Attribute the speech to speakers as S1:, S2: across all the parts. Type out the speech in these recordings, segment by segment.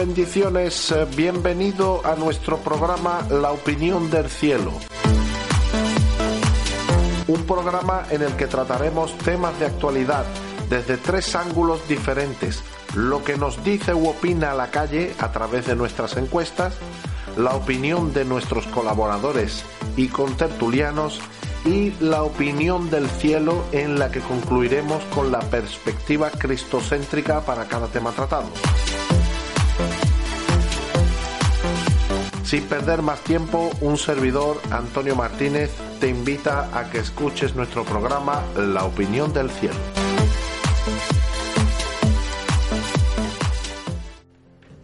S1: Bendiciones. Eh, Bienvenido a nuestro programa La opinión del cielo. Un programa en el que trataremos temas de actualidad desde tres ángulos diferentes. Lo que nos dice u opina la calle a través de nuestras encuestas, la opinión de nuestros colaboradores y contertulianos y la opinión del cielo en la que concluiremos con la perspectiva cristocéntrica para cada tema tratado. Sin perder más tiempo, un servidor, Antonio Martínez, te invita a que escuches nuestro programa La opinión del cielo.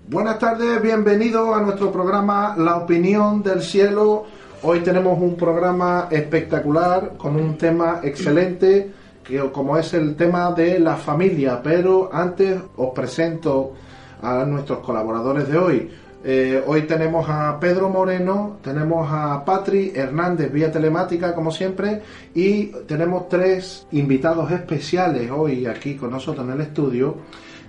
S1: Buenas tardes, bienvenido a nuestro programa La opinión del cielo. Hoy tenemos un programa espectacular con un tema excelente que como es el tema de la familia, pero antes os presento a nuestros colaboradores de hoy. Eh, hoy tenemos a Pedro Moreno, tenemos a Patri Hernández vía telemática como siempre y tenemos tres invitados especiales hoy aquí con nosotros en el estudio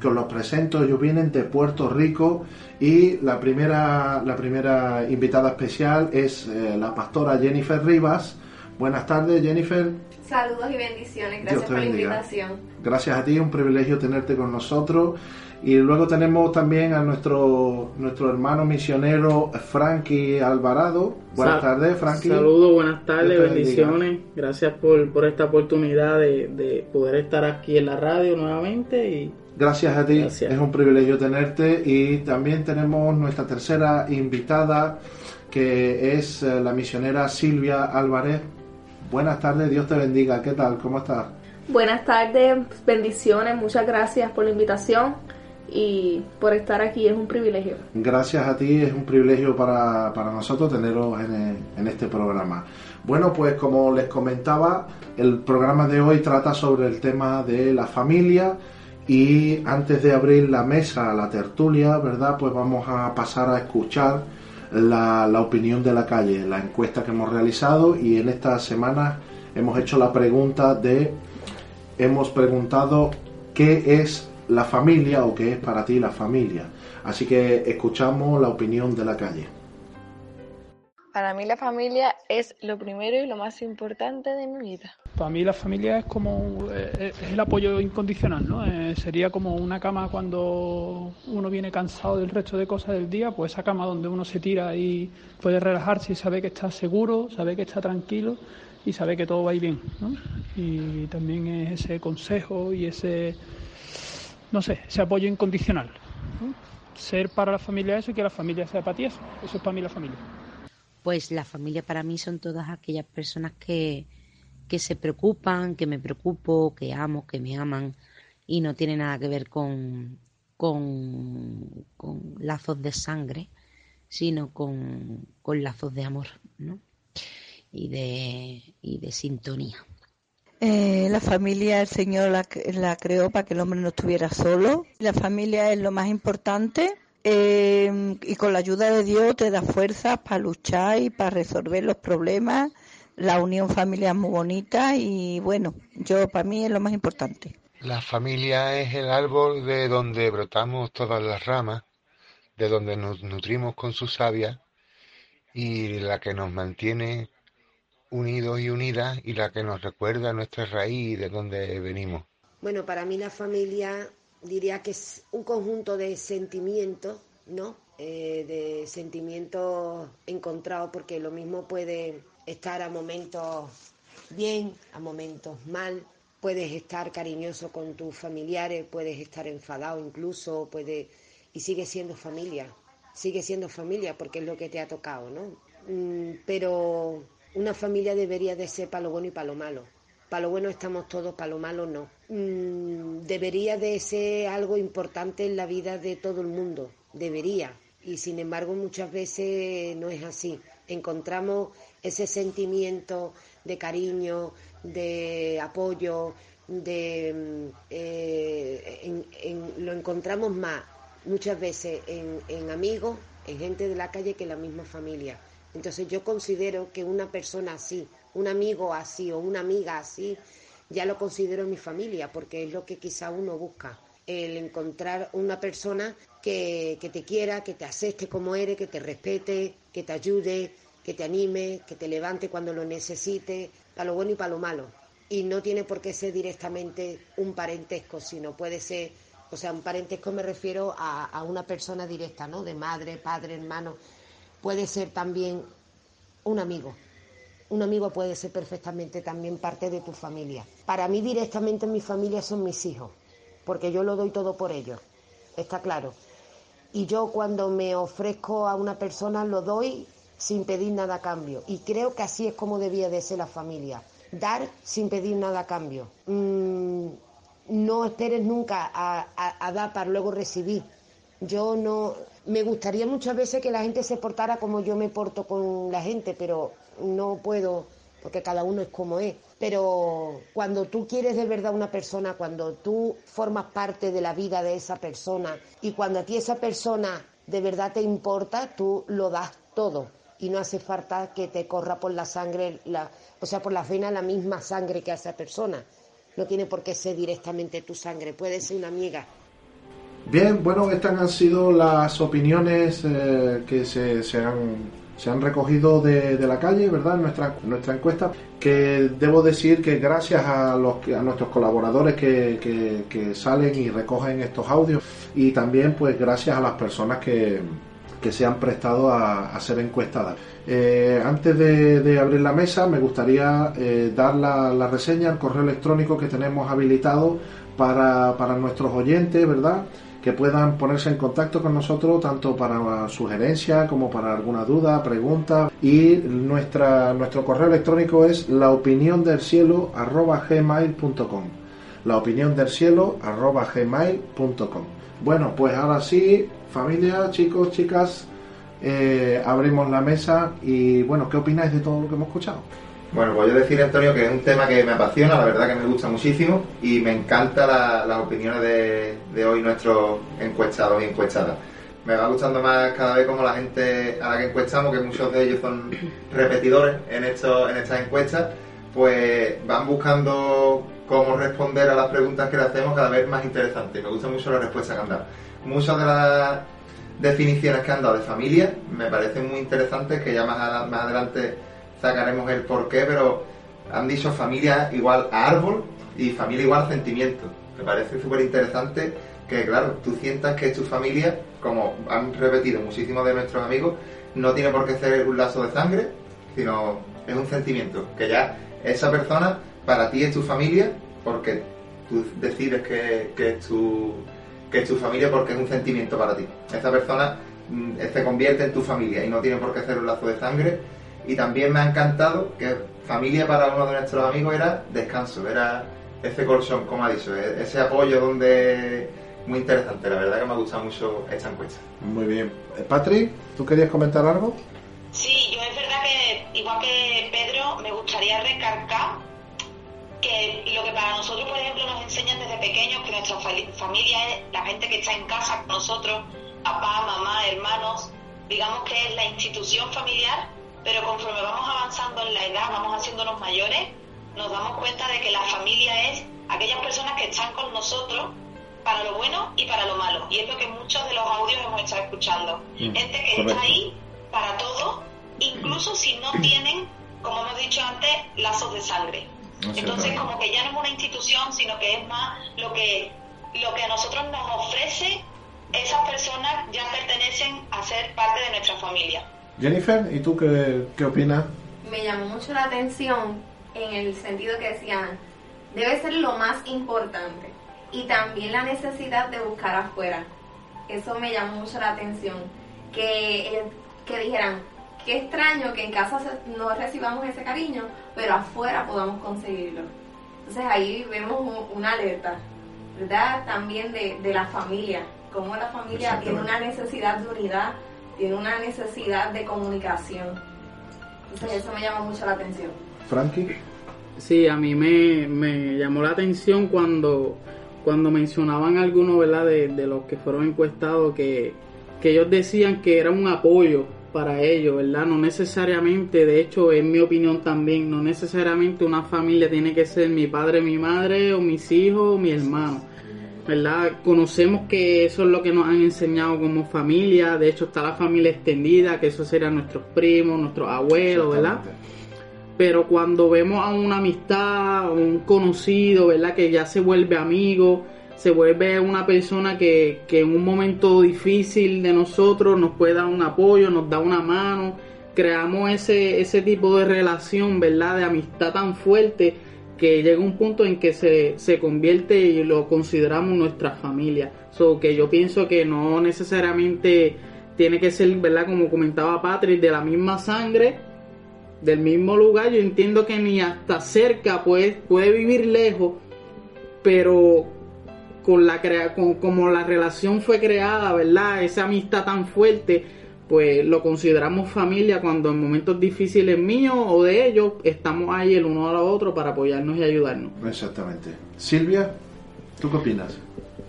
S1: que os los presento, ellos vienen de Puerto Rico y la primera, la primera invitada especial es eh, la pastora Jennifer Rivas. Buenas tardes Jennifer.
S2: Saludos y bendiciones, gracias por la invitación.
S1: Gracias a ti, un privilegio tenerte con nosotros. Y luego tenemos también a nuestro, nuestro hermano misionero Frankie Alvarado. Buenas
S3: Sa-
S1: tardes, Frankie.
S3: Saludos, buenas tardes, bendiciones. Gracias por, por esta oportunidad de, de poder estar aquí en la radio nuevamente y
S1: Gracias a ti,
S3: Gracias.
S1: es un privilegio tenerte. Y también tenemos nuestra tercera invitada, que es eh, la misionera Silvia Álvarez. Buenas tardes, Dios te bendiga. ¿Qué tal? ¿Cómo estás?
S2: Buenas tardes, bendiciones, muchas gracias por la invitación y por estar aquí, es un privilegio.
S1: Gracias a ti, es un privilegio para, para nosotros teneros en, en este programa. Bueno, pues como les comentaba, el programa de hoy trata sobre el tema de la familia y antes de abrir la mesa, la tertulia, ¿verdad? Pues vamos a pasar a escuchar la, opinión de la calle, la encuesta que hemos realizado y en estas semanas hemos hecho la pregunta de, hemos preguntado qué es la familia o qué es para ti la familia. Así que escuchamos la opinión de la calle.
S4: Para mí la familia es lo primero y lo más importante de mi vida.
S5: Para mí la familia es como eh, es el apoyo incondicional, ¿no? Eh, sería como una cama cuando uno viene cansado del resto de cosas del día, pues esa cama donde uno se tira y puede relajarse y sabe que está seguro, sabe que está tranquilo y sabe que todo va bien, ¿no? Y también es ese consejo y ese, no sé, ese apoyo incondicional. Ser para la familia eso y que la familia sea para ti eso. Eso es para mí la familia.
S6: Pues la familia para mí son todas aquellas personas que, que se preocupan, que me preocupo, que amo, que me aman y no tiene nada que ver con, con, con lazos de sangre, sino con, con lazos de amor ¿no? y, de, y de sintonía.
S7: Eh, la familia, el Señor la, la creó para que el hombre no estuviera solo. La familia es lo más importante eh, y con la ayuda de Dios te da fuerzas para luchar y para resolver los problemas. La unión familiar es muy bonita y bueno, yo para mí es lo más importante.
S8: La familia es el árbol de donde brotamos todas las ramas, de donde nos nutrimos con su savia y la que nos mantiene unidos y unidas y la que nos recuerda nuestra raíz de donde venimos.
S9: Bueno, para mí la familia diría que es un conjunto de sentimientos, ¿no? Eh, de sentimientos encontrados, porque lo mismo puede estar a momentos bien, a momentos mal. Puedes estar cariñoso con tus familiares, puedes estar enfadado incluso, puede y sigue siendo familia, sigue siendo familia porque es lo que te ha tocado, ¿no? Mm, pero una familia debería de ser para lo bueno y para lo malo. Para lo bueno estamos todos, para lo malo no. Mm, debería de ser algo importante en la vida de todo el mundo, debería. Y sin embargo muchas veces no es así. Encontramos ese sentimiento de cariño, de apoyo, de mm, eh, lo encontramos más muchas veces en, en amigos, en gente de la calle que en la misma familia. Entonces yo considero que una persona así, un amigo así o una amiga así, ya lo considero mi familia, porque es lo que quizá uno busca, el encontrar una persona que, que te quiera, que te acepte como eres, que te respete, que te ayude, que te anime, que te levante cuando lo necesite, para lo bueno y para lo malo. Y no tiene por qué ser directamente un parentesco, sino puede ser, o sea, un parentesco me refiero a, a una persona directa, ¿no? De madre, padre, hermano. Puede ser también un amigo, un amigo puede ser perfectamente también parte de tu familia. Para mí directamente mi familia son mis hijos, porque yo lo doy todo por ellos, está claro. Y yo cuando me ofrezco a una persona lo doy sin pedir nada a cambio. Y creo que así es como debía de ser la familia. Dar sin pedir nada a cambio. Mm, no esperes nunca a dar para luego recibir. Yo no... Me gustaría muchas veces que la gente se portara como yo me porto con la gente, pero no puedo, porque cada uno es como es. Pero cuando tú quieres de verdad una persona, cuando tú formas parte de la vida de esa persona y cuando a ti esa persona de verdad te importa, tú lo das todo y no hace falta que te corra por la sangre, la, o sea, por la vena la misma sangre que a esa persona. No tiene por qué ser directamente tu sangre, puede ser una amiga.
S1: Bien, bueno, estas han sido las opiniones eh, que se, se han se han recogido de, la calle, ¿verdad? Nuestra, nuestra encuesta, que debo decir que gracias a, los, a nuestros colaboradores que, que, salen y recogen estos audios y también pues gracias a las personas que, que se han prestado a, ser encuestadas. Eh, antes de, abrir la mesa, me gustaría eh, dar la, la reseña, el correo electrónico que tenemos habilitado para, para nuestros oyentes, ¿verdad? Que puedan ponerse en contacto con nosotros tanto para sugerencias como para alguna duda, pregunta. Y nuestra, nuestro correo electrónico es la opinión del cielo gmail.com la opinión del cielo gmail.com bueno pues ahora sí familia chicos chicas eh, abrimos la mesa y bueno ¿qué opináis de todo lo que hemos escuchado?
S10: Bueno, voy a decir, Antonio, que es un tema que me apasiona, la verdad que me gusta muchísimo y me encantan las opiniones de, hoy nuestros encuestados y encuestadas. Me va gustando más cada vez como la gente a la que encuestamos, que muchos de ellos son repetidores en, esto, en estas encuestas, pues van buscando cómo responder a las preguntas que le hacemos cada vez más interesantes. Me gusta mucho la respuesta que han dado. Muchas de las definiciones que han dado de familia me parecen muy interesantes, que ya más adelante sacaremos el porqué, pero han dicho familia igual a árbol y familia igual a sentimiento. Me parece súper interesante que, claro, tú sientas que tu familia, como han repetido muchísimos de nuestros amigos, no tiene por qué ser un lazo de sangre, sino es un sentimiento. Que ya esa persona para ti es tu familia porque tú decides que, es, tu, que es tu familia porque es un sentimiento para ti. Esa persona mm, se convierte en tu familia y no tiene por qué ser un lazo de sangre y también me ha encantado que familia para uno de nuestros amigos era descanso, era ese colchón, como ha dicho, e-, ese apoyo donde muy interesante, la verdad que me ha gustado mucho esta encuesta.
S1: Muy bien. Eh, Patrick, ¿tú querías comentar algo?
S11: Sí, yo es verdad que, igual que Pedro, me gustaría recargar que lo que para nosotros, por ejemplo, nos enseñan desde pequeños, que nuestra familia es la gente que está en casa con nosotros, papá, mamá, hermanos, digamos que es la institución familiar pero conforme vamos avanzando en la edad, vamos haciéndonos mayores, nos damos cuenta de que la familia es aquellas personas que están con nosotros para lo bueno y para lo malo. Y es lo que muchos de los audios hemos estado escuchando. Mm, Gente que está ahí para todo, incluso si no tienen, como hemos dicho antes, lazos de sangre. Entonces, como que ya no es una institución, sino que es más lo que, lo que a nosotros nos ofrece, esas personas ya pertenecen a ser parte de nuestra familia.
S1: Jennifer, ¿y tú qué, qué opinas?
S2: Me llamó mucho la atención en el sentido que decían, debe ser lo más importante. Y también la necesidad de buscar afuera. Eso me llamó mucho la atención. Que, que dijeran, qué extraño que en casa no recibamos ese cariño, pero afuera podamos conseguirlo. Entonces ahí vemos una alerta. ¿verdad? También de, de la familia, cómo la familia tiene una necesidad de unidad, tiene una necesidad de comunicación. Entonces eso me llama mucho la atención.
S1: Frankie.
S3: Sí, a mí me, me llamó la atención cuando, cuando mencionaban algunos, ¿verdad? De, de los que fueron encuestados que, que ellos decían que era un apoyo para ellos, ¿verdad? No necesariamente, de hecho, en mi opinión también, no necesariamente una familia tiene que ser mi padre, mi madre, o mis hijos, o mi hermano, ¿verdad? Conocemos que eso es lo que nos han enseñado como familia, de hecho está la familia extendida, que eso serían nuestros primos, nuestros abuelos, ¿verdad? Pero cuando vemos a una amistad, o un conocido, ¿verdad? Que ya se vuelve amigo, se vuelve una persona que, que en un momento difícil de nosotros nos puede dar un apoyo, nos da una mano, creamos ese, ese tipo de relación, ¿verdad? De amistad tan fuerte que llega un punto en que se, se convierte y lo consideramos nuestra familia. So que yo pienso que no necesariamente tiene que ser, ¿verdad? Como comentaba Patrick, de la misma sangre, del mismo lugar. Yo entiendo que ni hasta cerca puede, puede vivir lejos, pero con la crea con como la relación fue creada, ¿verdad? Esa amistad tan fuerte, pues lo consideramos familia cuando en momentos difíciles míos o de ellos estamos ahí el uno al otro para apoyarnos y ayudarnos.
S1: Exactamente. Silvia, ¿tú qué opinas?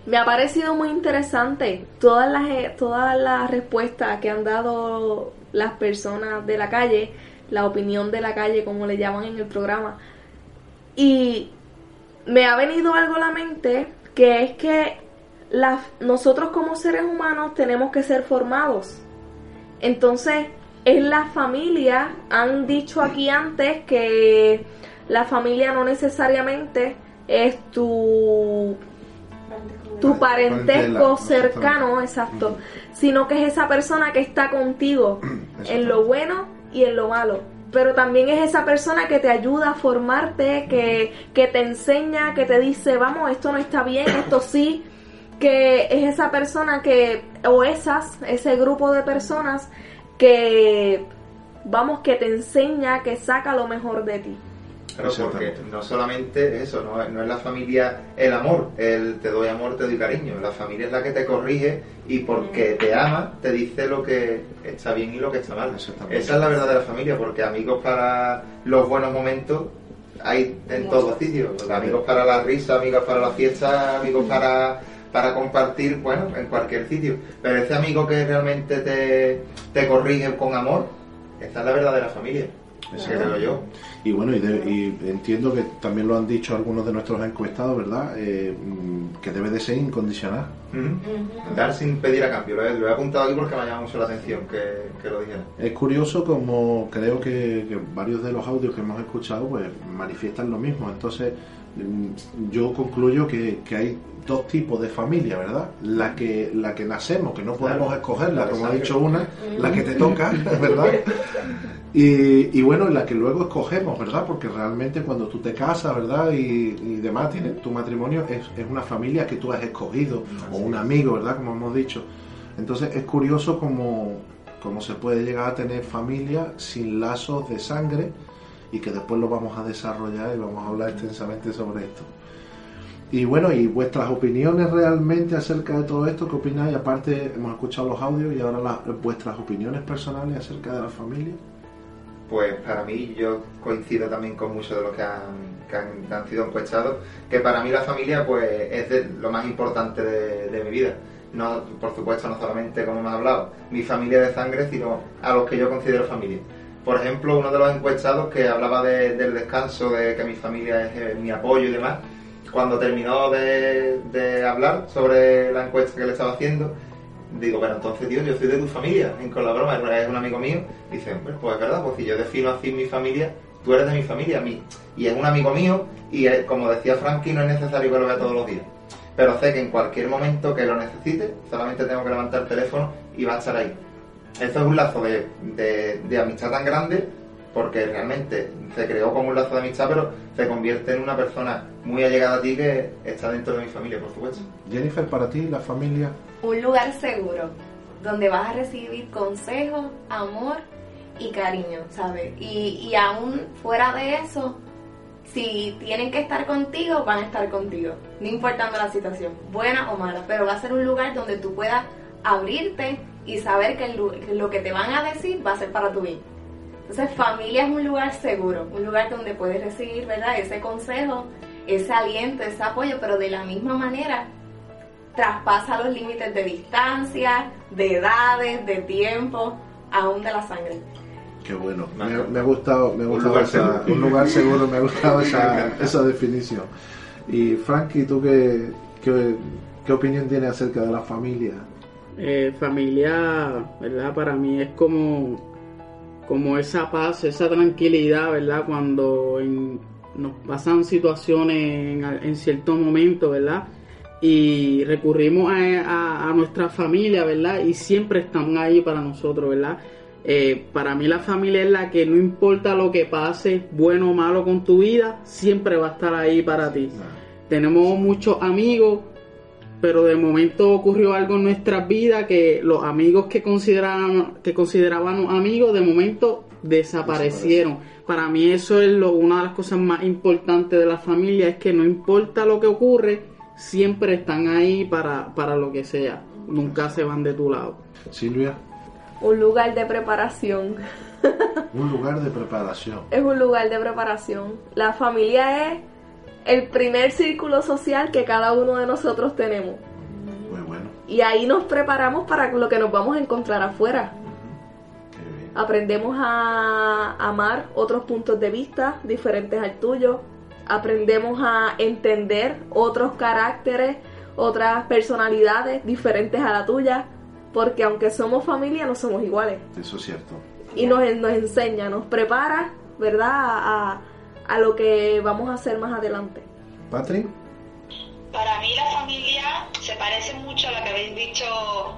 S12: Me ha parecido muy interesante todas las, eh, todas las respuestas que han dado las personas de la calle, la opinión de la calle, como le llaman en el programa. Y me ha venido algo a la mente que es que la, nosotros como seres humanos tenemos que ser formados. Entonces, en la familia, han dicho aquí antes que la familia no necesariamente es tu, tu parentesco cercano, exacto, sino que es esa persona que está contigo en lo bueno y en lo malo. Pero también es esa persona que te ayuda a formarte, que, que te enseña, que te dice, vamos, esto no está bien, esto sí, que es esa persona que, o esas, ese grupo de personas que, vamos, que te enseña, que saca lo mejor de ti.
S10: Claro, porque no solamente es eso, no, no, es la familia el amor, el te doy amor, te doy cariño. La familia es la que te corrige y porque te ama te dice lo que está bien y lo que está mal. Esa es la verdad de la familia, porque amigos para los buenos momentos hay en todos sitios. Amigos para la risa, amigos para la fiesta, amigos para, para compartir, bueno, en cualquier sitio. Pero ese amigo que realmente te, te corrige con amor, esa es la verdad de la familia. Eso creo yo.
S1: Y bueno, y, de, y, entiendo que también lo han dicho algunos de nuestros encuestados, ¿verdad? Eh, que debe de ser incondicional.
S10: Uh -huh. Dar sin pedir a cambio. Lo he, lo he, apuntado aquí porque me ha llamado mucho la atención que, que lo dijera.
S1: Es curioso como creo que, que, varios de los audios que hemos escuchado pues manifiestan lo mismo. Entonces yo concluyo que, que hay dos tipos de familia, ¿verdad? La que la que nacemos, que no podemos claro. escogerla, como ha dicho una, la que te toca, ¿verdad? Y, y, bueno, la que luego escogemos, ¿verdad? Porque realmente cuando tú te casas, ¿verdad? Y, y demás, tienes, tu matrimonio es, es, una familia que tú has escogido, o un amigo, ¿verdad? Como hemos dicho. Entonces es curioso cómo, cómo se puede llegar a tener familia sin lazos de sangre y que después lo vamos a desarrollar y vamos a hablar extensamente sobre esto. Y bueno, y vuestras opiniones realmente acerca de todo esto, ¿qué opináis? Aparte, hemos escuchado los audios y ahora vuestras opiniones personales acerca de la familia.
S10: Pues para mí, yo coincido también con muchos de los que han, que han, sido encuestados, que para mí la familia pues es lo más importante de, mi vida. No, por supuesto, no solamente como hemos hablado, mi familia de sangre, sino a los que yo considero familia. Por ejemplo, uno de los encuestados que hablaba de, del descanso, de que mi familia es eh, mi apoyo y demás, cuando terminó de, hablar sobre la encuesta que le estaba haciendo, digo, bueno, entonces, tío, yo soy de tu familia, con la broma, es un amigo mío, dice, bueno, pues es verdad, pues si yo defino así mi familia, tú eres de mi familia, mí, y es un amigo mío, y es, como decía Frankie, no es necesario que lo vea todos los días. Pero sé que en cualquier momento que lo necesite, solamente tengo que levantar el teléfono y va a estar ahí. Esto es un lazo de, de, de amistad tan grande porque realmente se creó como un lazo de amistad, pero se convierte en una persona muy allegada a ti que está dentro de mi familia, por supuesto.
S1: Jennifer, para ti, la familia.
S2: Un lugar seguro, donde vas a recibir consejos, amor y cariño, ¿sabes? Y, y aún fuera de eso, Si tienen que estar contigo, van a estar contigo, no importando la situación, buena o mala, pero va a ser un lugar donde tú puedas abrirte y saber que lo que te van a decir va a ser para tu bien. Entonces, familia es un lugar seguro, un lugar donde puedes recibir, ¿verdad? Ese consejo, ese aliento, ese apoyo, pero de la misma manera traspasa los límites de distancia, de edades, de tiempo, aún de la sangre.
S1: Qué bueno, me, ha gustado, me ha gustado esa, un lugar seguro, me ha gustado esa, esa definición. Y Frankie, ¿tú qué, qué, qué opinión tienes acerca de la familia?
S3: Eh, familia, ¿verdad? Para mí es como como esa paz, esa tranquilidad, ¿verdad? Cuando nos pasan situaciones en, en cierto momento, ¿verdad? Y recurrimos a, nuestra familia, ¿verdad? Y siempre están ahí para nosotros, ¿verdad? Eh, para mí la familia es la que no importa lo que pase, bueno o malo con tu vida, siempre va a estar ahí para ti. Tenemos muchos amigos pero de momento ocurrió algo en nuestras vidas que los amigos que consideraban que consideraban amigos de momento desaparecieron. Para mí eso es lo, una de las cosas más importantes de la familia, es que no importa lo que ocurre, siempre están ahí para, para lo que sea, nunca se van de tu lado.
S1: Silvia.
S12: Un lugar de preparación.
S1: un lugar de preparación.
S12: Es un lugar de preparación. La familia es el primer círculo social que cada uno de nosotros tenemos.
S1: Muy bueno.
S12: Y ahí nos preparamos para lo que nos vamos a encontrar afuera. Aprendemos a amar otros puntos de vista diferentes al tuyo. Aprendemos a entender otros caracteres, otras personalidades diferentes a la tuya. Porque aunque somos familia, no somos iguales.
S1: Eso es cierto.
S12: Y nos, nos enseña, nos prepara, ¿verdad? A, a lo que vamos a hacer más adelante.
S1: Patrick.
S11: Para mí la familia se parece mucho a lo que habéis dicho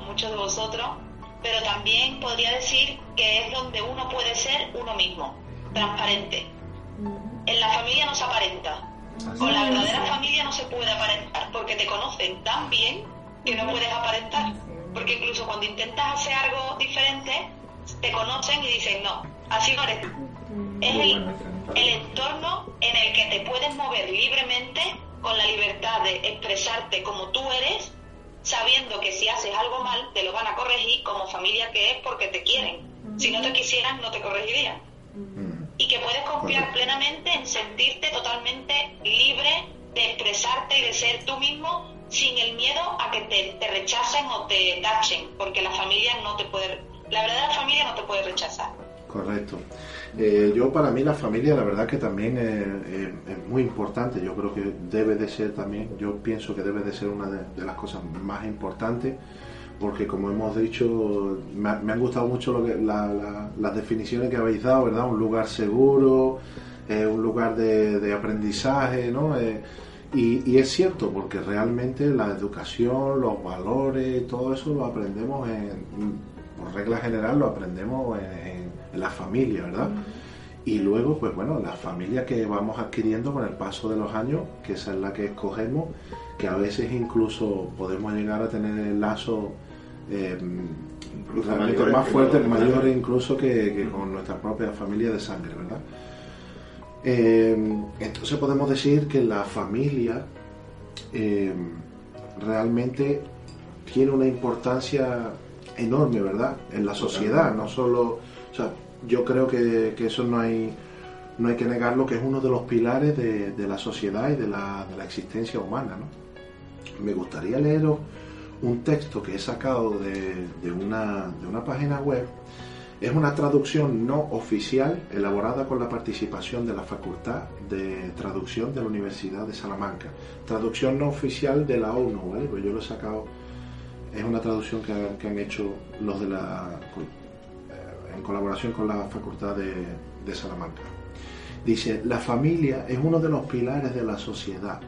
S11: muchos de vosotros, pero también podría decir que es donde uno puede ser uno mismo, transparente. En la familia no se aparenta. Con la verdadera familia no se puede aparentar porque te conocen tan bien que no puedes aparentar. Porque incluso cuando intentas hacer algo diferente, te conocen y dicen, no, así no eres. Es el, el entorno en el que te puedes mover libremente con la libertad de expresarte como tú eres, sabiendo que si haces algo mal te lo van a corregir como familia que es porque te quieren. Si no te quisieran no te corregirían. Y que puedes confiar plenamente en sentirte totalmente libre de expresarte y de ser tú mismo sin el miedo a que te, te rechacen o te tachen, porque la familia no te puede, la verdadera familia no te puede rechazar.
S1: Correcto. Eh, yo para mí la familia la verdad que también es, muy importante, yo creo que debe de ser también, yo pienso que debe de ser una de, las cosas más importantes porque como hemos dicho, me, han gustado mucho lo que, las definiciones que habéis dado, ¿verdad? Un lugar seguro, eh, un lugar de, aprendizaje, ¿no? Eh, y, es cierto, porque realmente la educación, los valores, todo eso lo aprendemos en, por regla general, lo aprendemos en en la familia, ¿verdad? Y luego, pues bueno, la familia que vamos adquiriendo con el paso de los años, que esa es la que escogemos, que a veces incluso podemos llegar a tener el lazo eh, más fuerte, mayor incluso que, con nuestra propia familia de sangre, ¿verdad? Eh, entonces podemos decir que la familia eh, realmente tiene una importancia enorme, ¿verdad? En la sociedad, no solo o sea, yo creo que, eso no hay, no hay que negarlo, que es uno de los pilares de, la sociedad y de la, existencia humana. ¿no? Me gustaría leeros un texto que he sacado de, una, de una página web. Es una traducción no oficial elaborada con la participación de la Facultad de Traducción de la Universidad de Salamanca. Traducción no oficial de la ONU, ¿vale? Pues yo lo he sacado, es una traducción que, que han hecho los de la en colaboración con la Facultad de, Salamanca. Dice, la familia es uno de los pilares de la sociedad.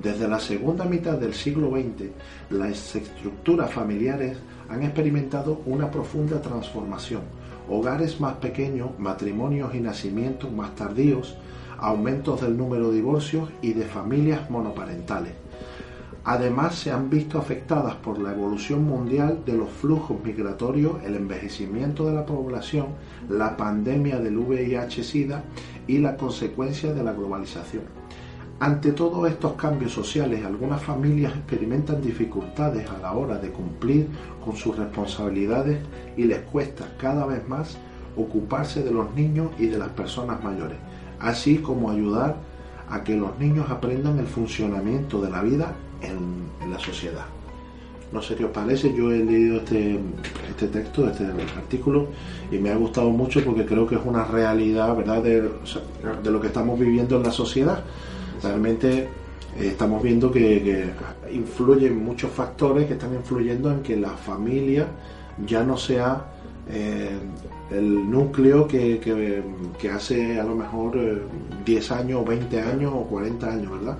S1: Desde la segunda mitad del siglo XX, las estructuras familiares han experimentado una profunda transformación. Hogares más pequeños, matrimonios y nacimientos más tardíos, aumentos del número de divorcios y de familias monoparentales. Además, se han visto afectadas por la evolución mundial de los flujos migratorios, el envejecimiento de la población, la pandemia del VIH-Sida y la consecuencia de la globalización. Ante todos estos cambios sociales, algunas familias experimentan dificultades a la hora de cumplir con sus responsabilidades y les cuesta cada vez más ocuparse de los niños y de las personas mayores, así como ayudar a que los niños aprendan el funcionamiento de la vida en, la sociedad. No sé qué os parece, yo he leído este, este texto, este artículo, y me ha gustado mucho porque creo que es una realidad, ¿verdad?, de, lo que estamos viviendo en la sociedad. Realmente eh, estamos viendo que, influyen muchos factores que están influyendo en que la familia ya no sea eh, el núcleo que, hace a lo mejor 10 eh, años, 20 años o 40 años, ¿verdad?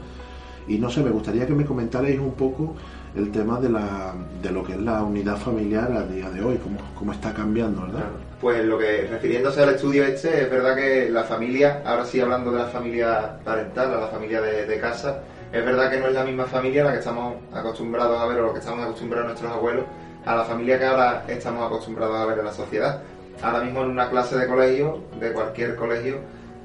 S1: Y no sé, me gustaría que me comentarais un poco el tema de, la, de lo que es la unidad familiar a día de hoy, cómo, cómo está cambiando, ¿verdad?
S10: Pues lo que, refiriéndose al estudio este, es verdad que la familia, ahora sí hablando de la familia parental, a la familia de, casa, es verdad que no es la misma familia a la que estamos acostumbrados a ver o lo que estamos acostumbrados nuestros abuelos, a la familia que ahora estamos acostumbrados a ver en la sociedad. Ahora mismo en una clase de colegio, de cualquier colegio,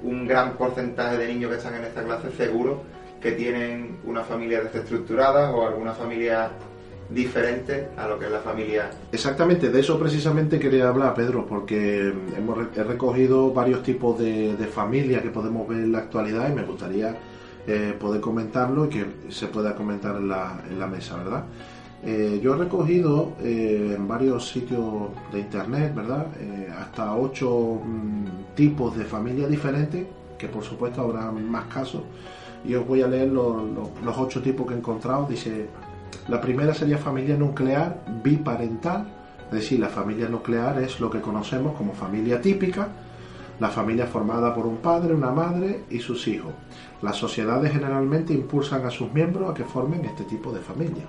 S10: un gran porcentaje de niños que están en esta clase seguro que tienen una familia desestructurada o alguna familia diferente a lo que es la familia.
S1: Exactamente, de eso precisamente quería hablar, Pedro, porque hemos he recogido varios tipos de, de familias que podemos ver en la actualidad y me gustaría eh, poder comentarlo y que se pueda comentar en la, en la mesa, ¿verdad? Eh, yo he recogido eh, en varios sitios de internet, ¿verdad? hasta ocho mm, tipos de familias diferentes, que por supuesto habrá más casos y os voy a leer los, ocho tipos que he encontrado. Dice, la primera sería familia nuclear biparental, es decir, la familia nuclear es lo que conocemos como familia típica, la familia formada por un padre, una madre y sus hijos. Las sociedades generalmente impulsan a sus miembros a que formen este tipo de familia.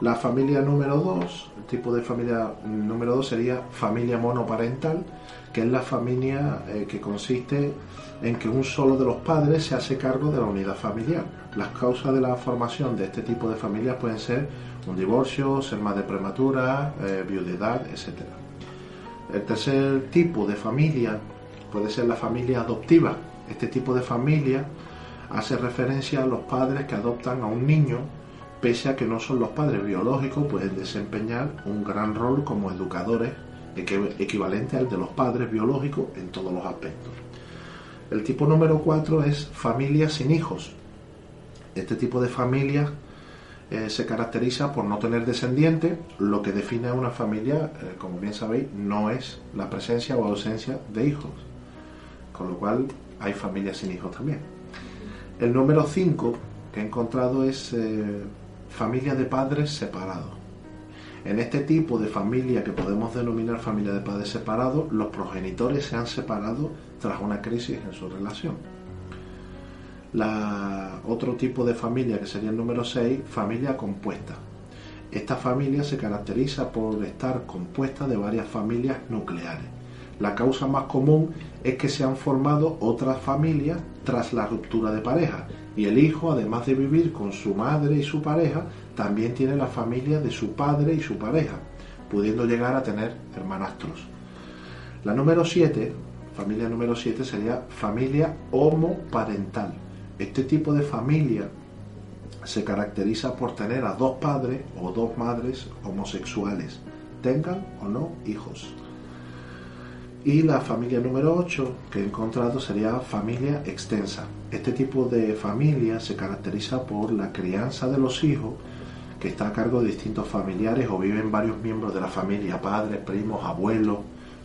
S1: La familia número dos, el tipo de familia número dos sería familia monoparental, que es la familia eh, que consiste en que un solo de los padres se hace cargo de la unidad familiar. Las causas de la formación de este tipo de familias pueden ser un divorcio, ser madre prematura, eh, viudedad, etc. El tercer tipo de familia puede ser la familia adoptiva. Este tipo de familia hace referencia a los padres que adoptan a un niño, pese a que no son los padres biológicos, pueden desempeñar un gran rol como educadores equivalente al de los padres biológicos en todos los aspectos. El tipo número 4 es familia sin hijos. Este tipo de familia eh, se caracteriza por no tener descendientes, lo que define a una familia, eh, como bien sabéis, no es la presencia o ausencia de hijos. Con lo cual hay familias sin hijos también. El número 5 que he encontrado es eh, familia de padres separados. En este tipo de familia que podemos denominar familia de padres separados, los progenitores se han separado tras una crisis en su relación. La, otro tipo de familia, que sería el número 6, familia compuesta. Esta familia se caracteriza por estar compuesta de varias familias nucleares. La causa más común es que se han formado otras familias tras la ruptura de pareja y el hijo, además de vivir con su madre y su pareja, también tiene la familia de su padre y su pareja, pudiendo llegar a tener hermanastros. La número 7, familia número 7, sería familia homoparental. Este tipo de familia se caracteriza por tener a dos padres o dos madres homosexuales, tengan o no hijos. Y la familia número 8 que he encontrado sería familia extensa. Este tipo de familia se caracteriza por la crianza de los hijos que está a cargo de distintos familiares o viven varios miembros de la familia, padres, primos, abuelos,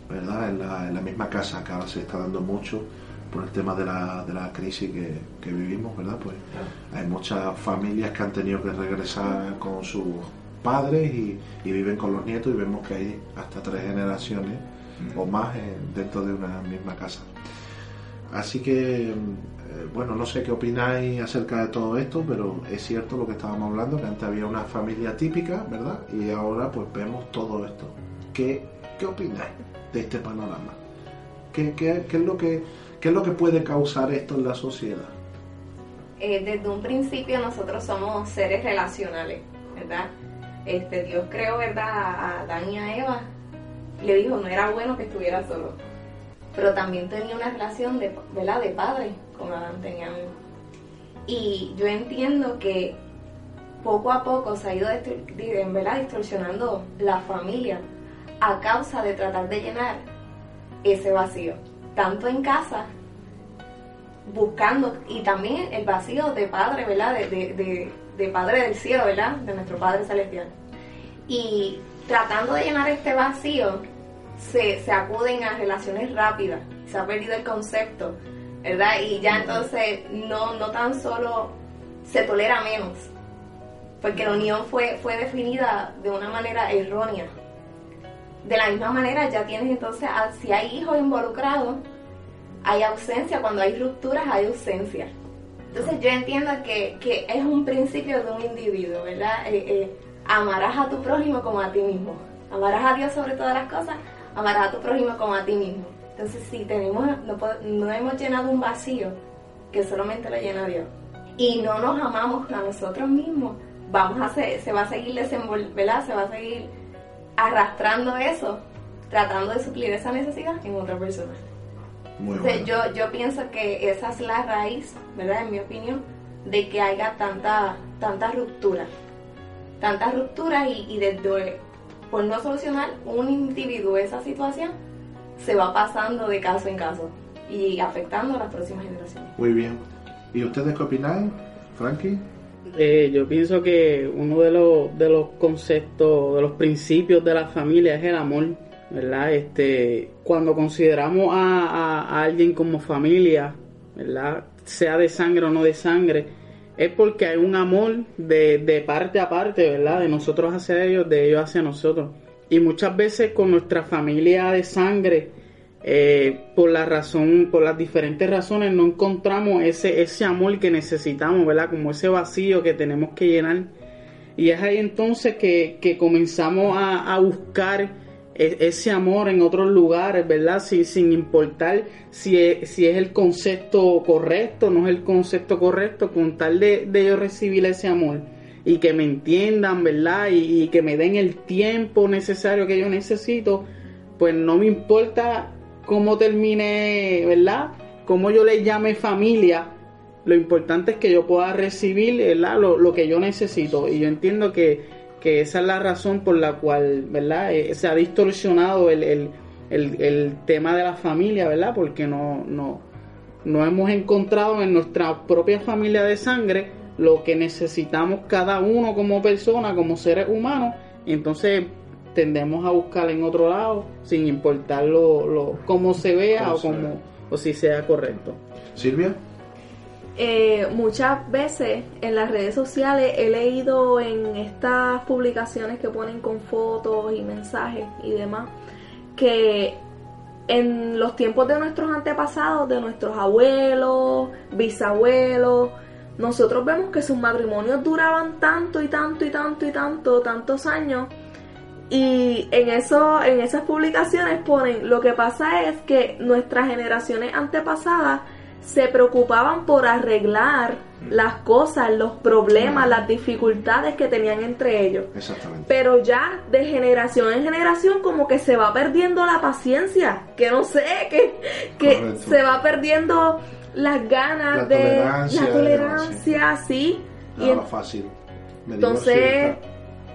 S1: ¿verdad? En la, misma casa que ahora se está dando mucho por el tema de la, de la crisis que, vivimos, ¿verdad? Pues hay muchas familias que han tenido que regresar con sus padres y, y viven con los nietos y vemos que hay hasta tres generaciones o más dentro de una misma casa. Así que, eh, bueno, no sé qué opináis acerca de todo esto, pero es cierto lo que estábamos hablando, que antes había una familia típica, ¿verdad? Y ahora pues vemos todo esto. ¿Qué, qué opináis de este panorama? ¿Qué, qué, qué es lo que, ¿Qué es lo que puede causar esto en la sociedad?
S2: eh, desde un principio nosotros somos seres relacionales, ¿verdad? Este, Dios creó, ¿verdad? A Adán y a Eva. Le dijo, no era bueno que estuviera solo. Pero también tenía una relación de, ¿verdad? de padre con Adán tenían. Y yo entiendo que poco a poco se ha ido ¿verdad? distorsionando la familia a causa de tratar de llenar ese vacío, tanto en casa, buscando, y también el vacío de padre, ¿verdad? De, de, Padre del cielo, ¿verdad? De nuestro Padre celestial. Y tratando de llenar este vacío, se, se acuden a relaciones rápidas, se ha perdido el concepto, ¿verdad? Y ya entonces no, no tan solo se tolera menos, porque la unión fue, fue definida de una manera errónea. De la misma manera ya tienes entonces, si hay hijos involucrados, hay ausencia, cuando hay rupturas hay ausencia. Entonces yo entiendo que, que es un principio de un individuo, ¿verdad? Eh, eh, amarás a tu prójimo como a ti mismo. Amarás a Dios sobre todas las cosas, amarás a tu prójimo como a ti mismo. Entonces si tenemos, no, no hemos llenado un vacío que solamente lo llena Dios y no nos amamos a nosotros mismos, vamos a se va a seguir desenvolviendo, se va a seguir arrastrando eso, tratando de suplir esa necesidad en otra persona. Muy yo, yo pienso que esa es la raíz, ¿verdad? En mi opinión, de que haya tanta, tanta ruptura. Tanta ruptura y, y desde, por no solucionar un individuo esa situación, se va pasando de caso en caso y afectando a las próximas generaciones.
S1: Muy bien. ¿Y ustedes qué opinan, Frankie?
S3: Eh, yo pienso que uno de los, de los conceptos, de los principios de la familia es el amor, ¿verdad? Este, cuando consideramos a, alguien como familia, ¿verdad? Sea de sangre o no de sangre, es porque hay un amor de, de parte a parte, ¿verdad? De nosotros hacia ellos, de ellos hacia nosotros. Y muchas veces con nuestra familia de sangre, eh, por la razón, por las diferentes razones, no encontramos ese, ese amor que necesitamos, ¿verdad? Como ese vacío que tenemos que llenar. Y es ahí entonces que, comenzamos a, buscar e, ese amor en otros lugares, ¿verdad? Sin, importar si es, si es el concepto correcto, no es el concepto correcto, con tal de, de yo recibir ese amor y que me entiendan, ¿verdad? Y, que me den el tiempo necesario que yo necesito, pues no me importa cómo termine, ¿verdad? Cómo yo le llame familia, lo importante es que yo pueda recibir, ¿verdad? Lo, que yo necesito. Y yo entiendo que, que, esa es la razón por la cual, ¿verdad? Eh, se ha distorsionado el, el, el, tema de la familia, ¿verdad? Porque no, no, no hemos encontrado en nuestra propia familia de sangre lo que necesitamos cada uno como persona, como seres humanos. Entonces tendemos a buscar en otro lado sin importar lo, cómo se vea o, cómo, o si sea correcto.
S1: Silvia.
S12: Eh, muchas veces en las redes sociales he leído en estas publicaciones que ponen con fotos y mensajes y demás que en los tiempos de nuestros antepasados, de nuestros abuelos, bisabuelos, nosotros vemos que sus matrimonios duraban tanto y tanto y tanto y tanto, tantos años y en eso, en esas publicaciones ponen, lo que pasa es que nuestras generaciones antepasadas se preocupaban por arreglar las cosas, los problemas, las dificultades que tenían entre ellos.
S1: Exactamente.
S12: Pero ya de generación en generación como que se va perdiendo la paciencia, que no sé, que, que se va perdiendo las ganas de la tolerancia, sí.
S1: Nada y fácil.
S12: entonces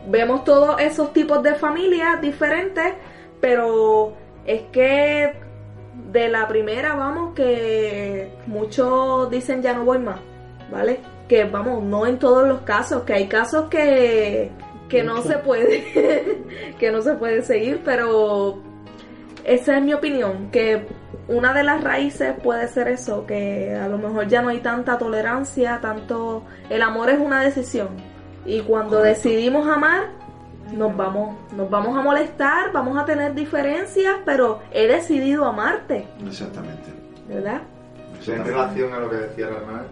S12: vemos todos esos tipos de familias diferentes, pero es que de la primera, vamos, que muchos dicen ya no voy más, ¿vale? Que vamos, no en todos los casos, que hay casos que, que no se puede, que no se puede seguir, pero esa es mi opinión, que una de las raíces puede ser eso, que a lo mejor ya no hay tanta tolerancia, tanto, el amor es una decisión, y cuando decidimos amar, nos vamos, nos vamos a molestar, vamos a tener diferencias, pero he decidido amarte.
S1: Exactamente.
S12: ¿Verdad?
S10: En relación a lo que decía la hermana,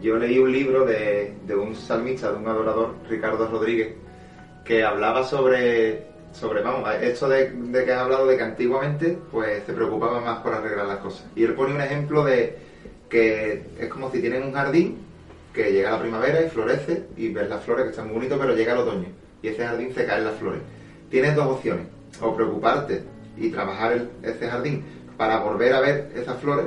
S10: yo leí un libro de, un salmista, de un adorador, Ricardo Rodríguez, que hablaba sobre, sobre vamos, esto de, de que has hablado de que antiguamente pues se preocupaba más por arreglar las cosas. Y él pone un ejemplo de que es como si tienen un jardín que llega la primavera y florece y ves las flores que están muy bonitas, pero llega el otoño y ese jardín se caen las flores. Tienes dos opciones, o preocuparte y trabajar el- ese jardín para volver a ver esas flores,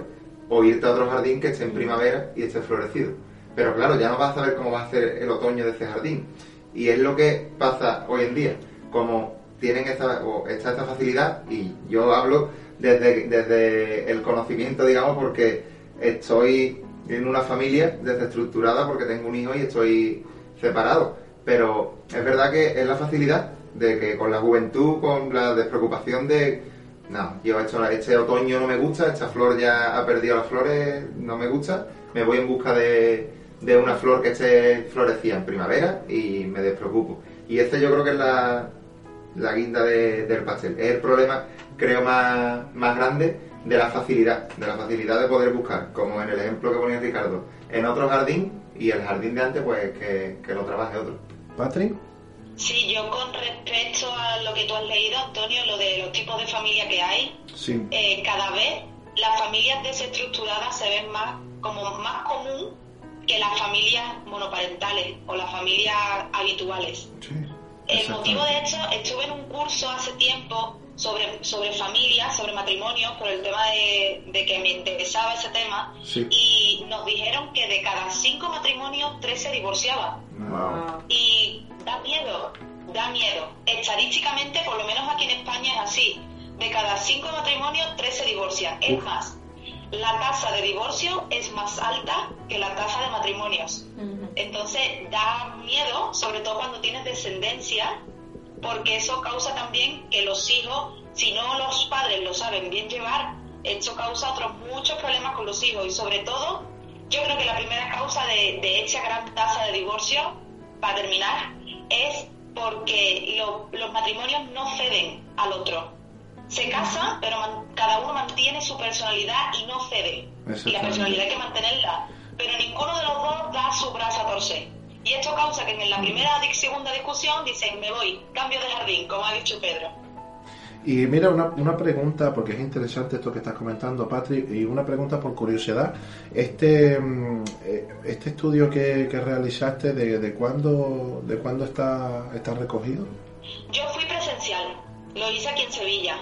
S10: o irte a otro jardín que esté en primavera y esté florecido. Pero claro, ya no vas a saber cómo va a ser el otoño de ese jardín. Y es lo que pasa hoy en día. Como tienen esta, o esta facilidad, y yo hablo desde, desde el conocimiento, digamos, porque estoy en una familia desestructurada porque tengo un hijo y estoy separado. Pero es verdad que es la facilidad de que con la juventud, con la despreocupación de, no, yo esto, este otoño no me gusta, esta flor ya ha perdido las flores, no me gusta, me voy en busca de, de una flor que esté florecida en primavera y me despreocupo. Y este yo creo que es la, la guinda de- del pastel. Es el problema, creo, más, más grande de la facilidad, de la facilidad de poder buscar, como en el ejemplo que ponía Ricardo, en otro jardín y el jardín de antes, pues que, que lo trabaje otro.
S1: Patrick.
S11: Sí, yo con respecto a lo que tú has leído, Antonio, lo de los tipos de familia que hay,
S1: Sí.
S11: eh, cada vez las familias desestructuradas se ven más como más común que las familias monoparentales o las familias habituales. El motivo de hecho, estuve en un curso hace tiempo sobre, sobre familias, sobre matrimonios, por el tema de, de que me interesaba ese tema,
S1: Sí.
S11: y nos dijeron que de cada cinco matrimonios, tres se divorciaban. Y da miedo, da miedo. Estadísticamente, por lo menos aquí en España es así. De cada cinco matrimonios, tres se divorcian. Es más, la tasa de divorcio es más alta que la tasa de matrimonios. Entonces da miedo, sobre todo cuando tienes descendencia, porque eso causa también que los hijos, si no los padres lo saben bien llevar, esto causa otros muchos problemas con los hijos y sobre todo, yo creo que la primera causa de, de esta gran tasa de divorcio, para terminar, es porque lo- los matrimonios no ceden al otro. Se casan, pero man- cada uno mantiene su personalidad y no cede. Y la personalidad hay que mantenerla. Pero ninguno de los dos da su brazo a torcer. Y esto causa que en la primera y segunda discusión dicen, me voy, cambio de jardín, como ha dicho Pedro.
S1: Y mira, una, una pregunta, porque es interesante esto que estás comentando, Patrick, y una pregunta por curiosidad. Este mm, eh, este estudio que, que realizaste, ¿de, de cuándo, de cuándo está, está recogido?
S11: Yo fui presencial, lo hice aquí en Sevilla,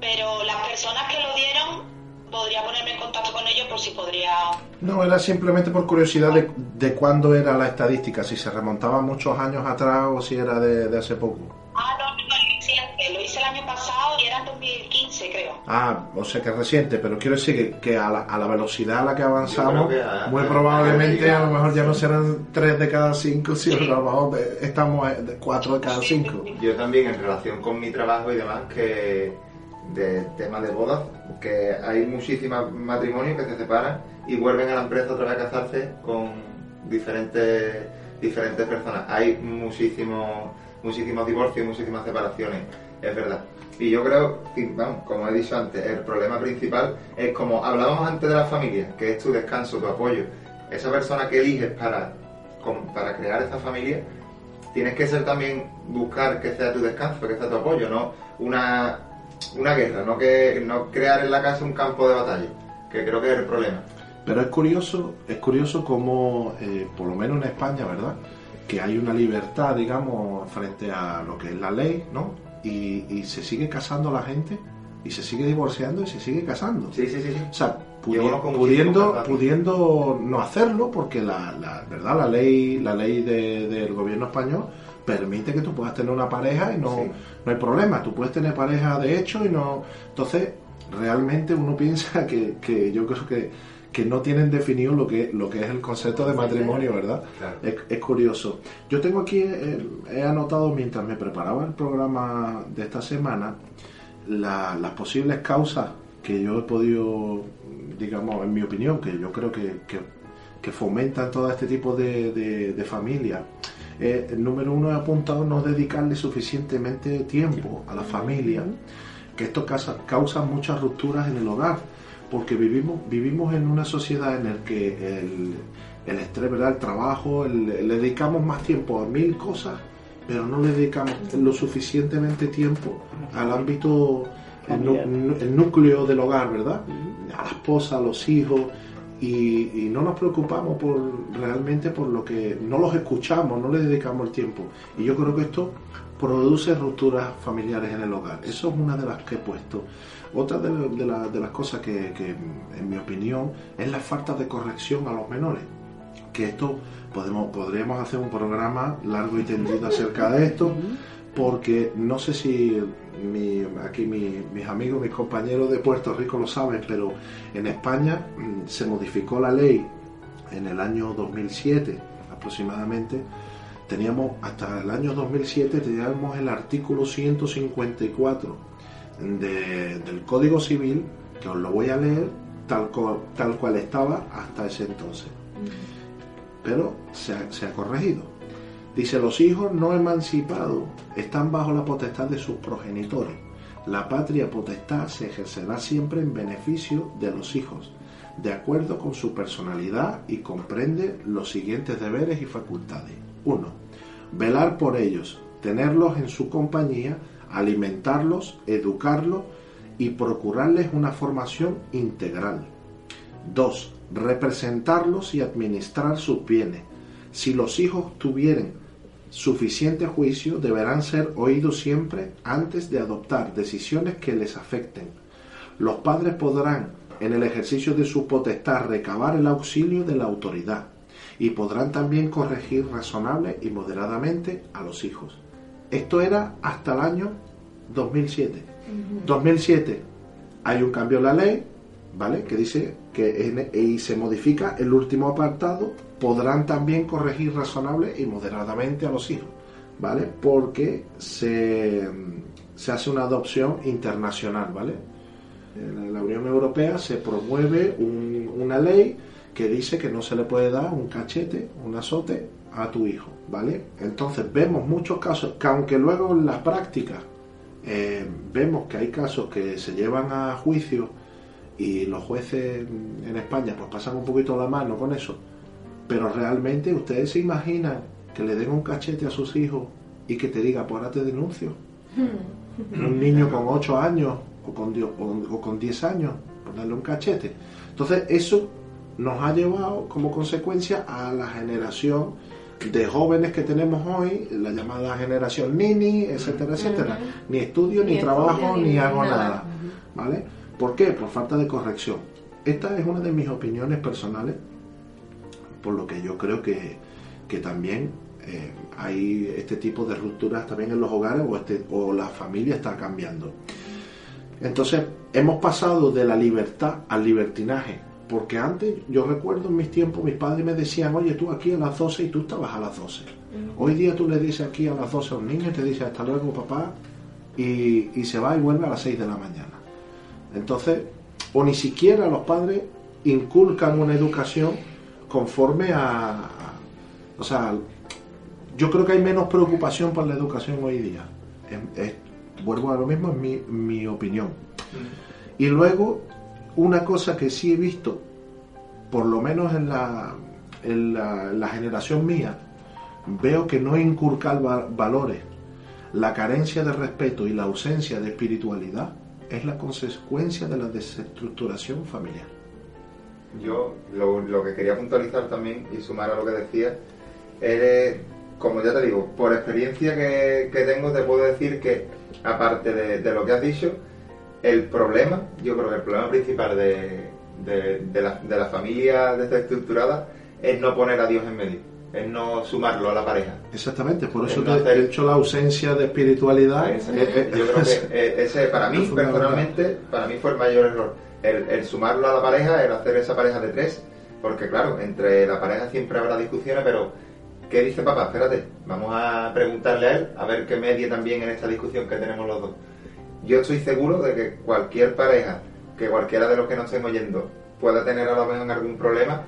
S11: pero las personas que lo dieron, podría ponerme en contacto con ellos por si podría...
S1: No, era simplemente por curiosidad de, de cuándo era la estadística, si se remontaba muchos años atrás o si era de, de hace poco.
S11: Ah, no, no, lo hice antes, lo hice el año pasado y era en 2015, creo.
S1: Ah, o sea que es reciente, pero quiero decir que, que a, la, a la velocidad a la que avanzamos,
S10: que a-
S1: muy
S10: a-
S1: probablemente
S10: a-
S1: lo mejor ya no serán tres de cada cinco, sino que a lo mejor estamos de cuatro de cada cinco.
S10: Yo también en relación con mi trabajo y demás, que de temas de bodas, que hay muchísimos matrimonios que se separan y vuelven a la empresa otra vez a casarse con diferentes diferentes personas. Hay muchísimos muchísimos divorcios, muchísimas separaciones, es verdad. Y yo creo, como he dicho antes, el problema principal es como hablábamos antes de la familia, que es tu descanso, tu apoyo. Esa persona que eliges para, para crear esa familia, tienes que ser también buscar que sea tu descanso, que sea tu apoyo, no una, una guerra, no que no crear en la casa un campo de batalla, que creo que es el problema.
S1: Pero es curioso, es curioso como, eh, por lo menos en España, ¿verdad? Que hay una libertad, digamos, frente a lo que es la ley, ¿no? Y, y se sigue casando la gente, y se sigue divorciando y se sigue casando.
S10: Sí, sí, sí. sí.
S1: O sea, pudi- pudiendo, pudiendo no hacerlo, porque la, la verdad, la ley, la ley de- del gobierno español permite que tú puedas tener una pareja y no,
S10: Sí.
S1: no hay problema. Tú puedes tener pareja de hecho y no. Entonces, realmente uno piensa que, que yo creo que, que no tienen definido lo que, lo que es el concepto de matrimonio, ¿verdad?
S10: Claro.
S1: Es, es curioso. Yo tengo aquí, eh, he anotado mientras me preparaba el programa de esta semana, la- las posibles causas que yo he podido, digamos, en mi opinión, que yo creo que, que, que fomentan todo este tipo de, de, de familias. Eh, el número uno he apuntado no dedicarle suficientemente tiempo a la familia, que esto causa, causa muchas rupturas en el hogar, porque vivimos, vivimos en una sociedad en la que el, el estrés, ¿verdad? el trabajo, el- le dedicamos más tiempo a mil cosas, pero no le dedicamos lo suficientemente tiempo al ámbito, el, el núcleo del hogar, ¿verdad? A la esposa, a los hijos. Y, no nos preocupamos por realmente por lo que no los escuchamos, no les dedicamos el tiempo. Y yo creo que esto produce rupturas familiares en el hogar. Eso es una de las que he puesto. Otra de, de de las cosas que, que, en mi opinión, es la falta de corrección a los menores. Que esto podemos, podríamos hacer un programa largo y tendido acerca de esto, porque no sé si mi- aquí mi- mis amigos, mis compañeros de Puerto Rico lo saben, pero en España mm, se modificó la ley en el año 2007 aproximadamente. Teníamos hasta el año 2007 teníamos el artículo 154 de- del Código Civil, que os lo voy a leer tal, co- tal cual estaba hasta ese entonces. Pero se ha, se ha corregido. Dice, los hijos no emancipados están bajo la potestad de sus progenitores. La patria potestad se ejercerá siempre en beneficio de los hijos, de acuerdo con su personalidad y comprende los siguientes deberes y facultades. 1. Velar por ellos, tenerlos en su compañía, alimentarlos, educarlos y procurarles una formación integral. 2. Representarlos y administrar sus bienes. Si los hijos tuvieran suficiente juicio, deberán ser oídos siempre antes de adoptar decisiones que les afecten. Los padres podrán, en el ejercicio de su potestad, recabar el auxilio de la autoridad y podrán también corregir razonable y moderadamente a los hijos. Esto era hasta el año 2007. 2007 hay un cambio en la ley, ¿vale? Que dice que en- y se modifica el último apartado, podrán también corregir razonable y moderadamente a los hijos, ¿vale? Porque se, se hace una adopción internacional, ¿vale? En la Unión Europea se promueve un- una ley que dice que no se le puede dar un cachete, un azote a tu hijo, ¿vale? Entonces vemos muchos casos que aunque luego en las prácticas eh, vemos que hay casos que se llevan a juicio y los jueces en España pues pasan un poquito la mano con eso, pero realmente ustedes se imaginan que le den un cachete a sus hijos y que te diga, pues ahora te denuncio. Un niño con 8 años o con, o- o con 10 años, ponerle un cachete. Entonces eso nos ha llevado como consecuencia a la generación de jóvenes que tenemos hoy, la llamada generación Nini, etcétera, etcétera. Ni estudio, ni,
S13: Ni
S1: trabajo,
S13: estudio,
S1: ni
S13: ni
S1: hago
S13: nada.
S1: nada. ¿Vale? ¿Por qué? Por falta de corrección. Esta es una de mis opiniones personales, por lo que yo creo que, que también eh, hay este tipo de rupturas también en los hogares o, este, o la familia está cambiando. Entonces, hemos pasado de la libertad al libertinaje, porque antes, yo recuerdo en mis tiempos, mis padres me decían, oye, tú aquí a las 12 y tú estabas a las 12. Hoy día tú le dices aquí a las 12 a un niño y te dice hasta luego papá y, y se va y vuelve a las 6 de la mañana. Entonces, o ni siquiera los padres inculcan una educación conforme a, o sea, yo creo que hay menos preocupación por la educación hoy día. Es- es- vuelvo a lo mismo, es mi, mi opinión. Y luego, una cosa que sí he visto, por lo menos en la, en la, la generación mía, veo que no inculcar va- valores, la carencia de respeto y la ausencia de espiritualidad es la consecuencia de la desestructuración familiar.
S10: Yo lo, lo que quería puntualizar también y sumar a lo que decía es, como ya te digo, por experiencia que, que tengo te puedo decir que, aparte de, de lo que has dicho, el problema, yo creo que el problema principal de, de, de la, de la familia desestructurada es no poner a Dios en medio, es no sumarlo a la pareja.
S1: Exactamente, por eso te he dicho la ausencia de espiritualidad.
S10: Ese- yo creo que eh, ese para mí personalmente para mí fue el mayor error el, sumarlo a la pareja el hacer esa pareja de tres porque claro entre la pareja siempre habrá discusiones pero ¿qué dice papá? espérate vamos a preguntarle a él a ver qué medie también en esta discusión que tenemos los dos yo estoy seguro de que cualquier pareja que cualquiera de los que nos estén oyendo pueda tener a lo mejor algún problema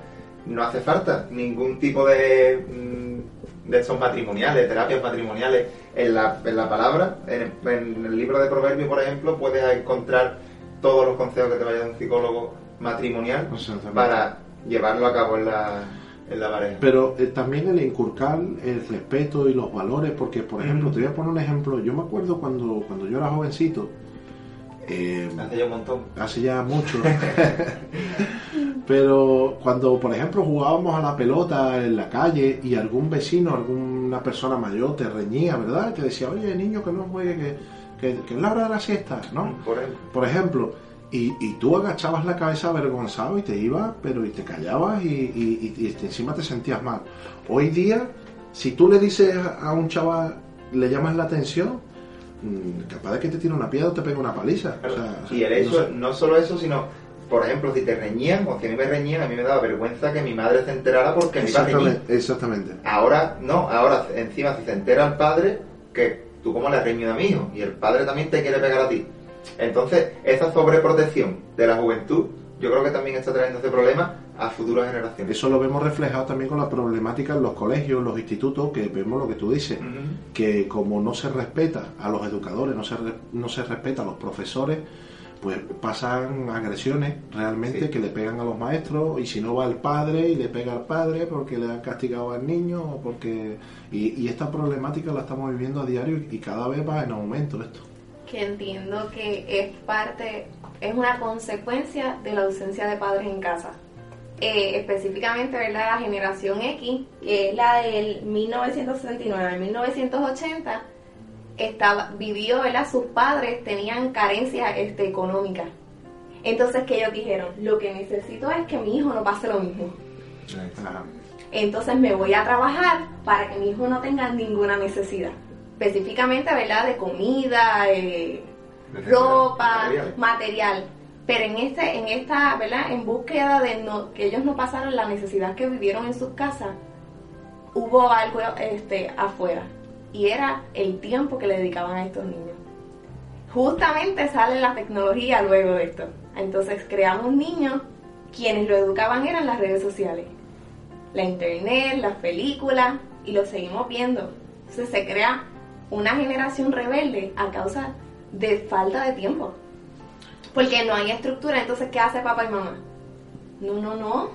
S10: no hace falta ningún tipo de, mm, de estos matrimoniales, terapias matrimoniales. En la, en la palabra, en el libro de Proverbios, por ejemplo, puedes encontrar todos los consejos que te vaya un psicólogo matrimonial para llevarlo a cabo en la, en la pareja.
S1: Pero eh, también el inculcar el respeto y los valores, porque por ejemplo, te voy a poner un ejemplo, yo me acuerdo cuando, cuando yo era jovencito, eh,
S10: Hace ya un montón.
S1: hace ya mucho, Pero cuando, por ejemplo, jugábamos a la pelota en la calle y algún vecino, alguna persona mayor te reñía, ¿verdad? Te decía, oye, niño, que no juegue, que, que, que es la hora de la siesta, ¿no?
S10: Por ejemplo.
S1: Por ejemplo, y, y tú agachabas la cabeza avergonzado y te ibas, pero y te callabas y, y- y- y encima te sentías mal. Hoy día, si tú le dices a un chaval, le llamas la atención, mm, capaz de que te tire una piedra o te pega una paliza. O sea,
S10: Y el
S1: no
S10: hecho,
S1: sé.
S10: no solo eso, sino, por ejemplo, si te reñían o si a mí me reñían, a mí me daba vergüenza que mi madre se enterara porque reñir.
S1: Exactamente, exactamente.
S10: Ahora, no, ahora encima si se entera el padre, que tú como le reñido a mi hijo, y el padre también te quiere pegar a ti. Entonces, esa sobreprotección de la juventud, yo creo que también está trayendo ese problema a futuras generaciones.
S1: Eso lo vemos reflejado también con la problemática en los colegios, en los institutos, que vemos lo que tú dices, que como no se respeta a los educadores, no se, no se respeta a los profesores, pues pasan agresiones realmente que le pegan a los maestros y si no va el padre y le pega al padre porque le han castigado al niño o porque y, y esta problemática la estamos viviendo a diario y cada vez va en aumento esto.
S2: que entiendo que es parte, es una consecuencia de la ausencia de padres en casa. Eh, específicamente, ¿verdad? La generación X, que es la del 1969 al 1980, estaba, vivió, ¿verdad? Sus padres tenían carencias este, económicas. Entonces, que ellos dijeron? Lo que necesito es que mi hijo no pase lo mismo. Entonces me voy a trabajar para que mi hijo no tenga ninguna necesidad. Específicamente, ¿verdad? De comida, eh, ropa,
S10: material.
S2: material. Pero en este, en esta, ¿verdad? En búsqueda de no, que ellos no pasaran la necesidad que vivieron en sus casas, hubo algo este, afuera. Y era el tiempo que le dedicaban a estos niños. Justamente sale la tecnología luego de esto. Entonces creamos niños, quienes lo educaban eran las redes sociales la internet, las películas, y lo seguimos viendo. Entonces se crea una generación rebelde a causa de falta de tiempo. Porque no hay estructura, entonces ¿qué hace papá y mamá? No, no, no.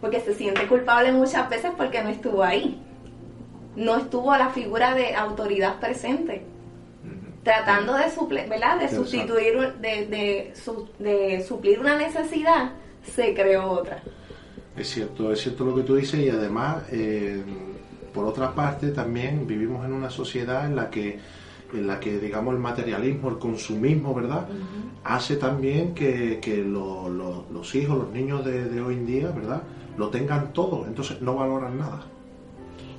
S2: Porque se siente culpable muchas veces porque no estuvo ahí. No estuvo la figura de autoridad presente. Tratando de, suple- ¿verdad? de sustituir, de, de su- de suplir una necesidad, se creó otra.
S1: Es cierto, es cierto lo que tú dices y además, eh, por otra parte, también vivimos en una sociedad en la que, en la que digamos, el materialismo, el consumismo, ¿verdad? Hace también que, que lo- lo- los hijos, los niños de, de hoy en día, ¿verdad? Lo tengan todo, entonces no valoran nada.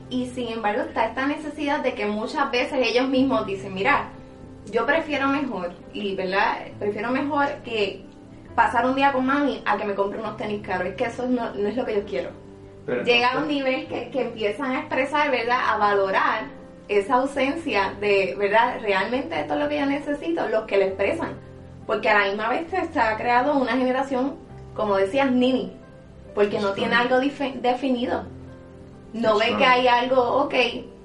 S2: Y sin embargo está esta necesidad de que muchas veces ellos mismos dicen, mira, yo prefiero mejor, y verdad, prefiero mejor que pasar un día con mami a que me compre unos tenis caros. Es que eso no, no es lo que yo quiero.
S10: Pero
S2: Llega a un nivel que, que empiezan a expresar, ¿verdad? A valorar esa ausencia de, ¿verdad? Realmente esto es lo que yo necesito, los que lo expresan. Porque a la misma vez se ha creado una generación, como decías, nini, porque no tiene algo definido. No ve que hay algo, ok,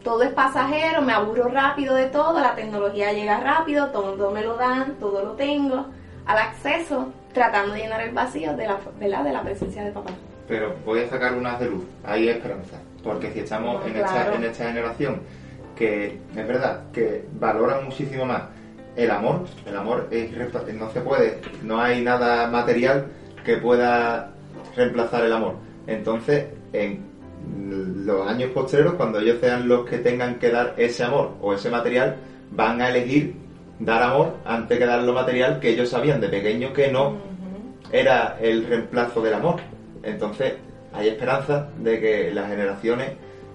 S2: todo es pasajero, me aburro rápido de todo, la tecnología llega rápido, todo me lo dan, todo lo tengo al acceso, tratando de llenar el vacío de la, ¿verdad? de la presencia de papá.
S10: Pero voy a sacar unas de luz, hay esperanza. Porque si estamos
S2: No,
S10: en,
S2: claro.
S10: esta, en esta generación que es verdad que valoran muchísimo más el amor, el amor es no se puede, no hay nada material que pueda reemplazar el amor. Entonces, en los años posteriores, cuando ellos sean los que tengan que dar ese amor o ese material, van a elegir dar amor antes que dar lo material que ellos sabían de pequeño que no era el reemplazo del amor. Entonces, hay esperanza de que las generaciones,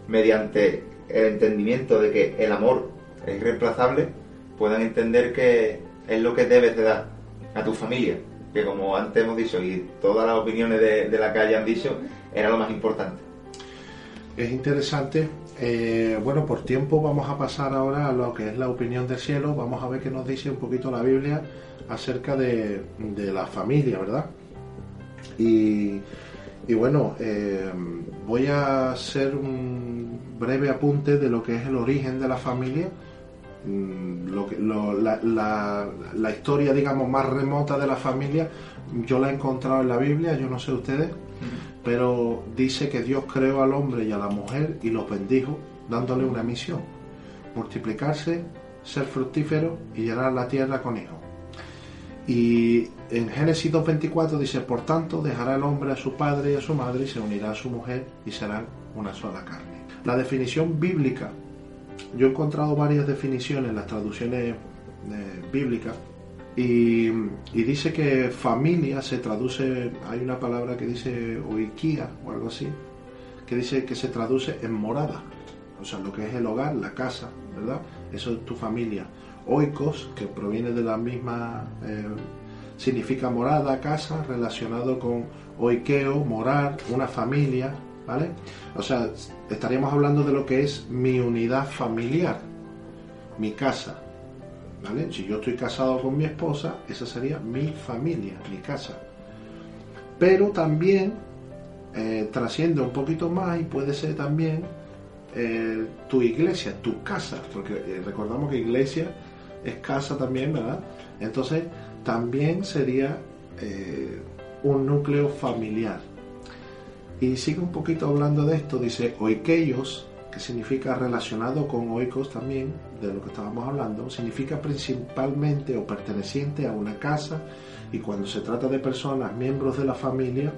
S10: mediante el entendimiento de que el amor es irreemplazable, puedan entender que es lo que debes de dar a tu familia, que como antes hemos dicho y todas las opiniones de, de la calle han dicho, era lo más importante.
S1: Es interesante. Eh, bueno, por tiempo vamos a pasar ahora a lo que es la opinión del cielo. Vamos a ver qué nos dice un poquito la Biblia acerca de, de la familia, ¿verdad? Y, y bueno, eh, voy a hacer un breve apunte de lo que es el origen de la familia. Mm, Lo lo- la, la- la historia, digamos, más remota de la familia, yo la he encontrado en la Biblia, yo no sé ustedes, pero dice que Dios creó al hombre y a la mujer y los bendijo, dándole una misión, multiplicarse, ser fructífero y llenar la tierra con hijos. Y en Génesis 2.24 dice, por tanto dejará el hombre a su padre y a su madre y se unirá a su mujer y serán una sola carne. La definición bíblica, yo he encontrado varias definiciones en las traducciones eh, bíblicas y, dice que familia se traduce, hay una palabra que dice oikia o algo así, que dice que se traduce en morada, o sea, lo que es el hogar, la casa, ¿verdad? Eso es tu familia. Oikos, que proviene de la misma, eh, significa morada, casa, relacionado con oikeo, morar, una familia, ¿vale? O sea, estaríamos hablando de lo que es mi unidad familiar, mi casa, ¿vale? Si yo estoy casado con mi esposa, esa sería mi familia, mi casa. Pero también eh, trasciende un poquito más y puede ser también eh, tu iglesia, tu casa, porque eh, recordamos que iglesia es casa también, ¿verdad? Entonces también sería eh, un núcleo familiar. Y sigue un poquito hablando de esto, dice oikeios, que significa relacionado con oikos también, de lo que estábamos hablando, significa principalmente o perteneciente a una casa y cuando se trata de personas, miembros de la familia,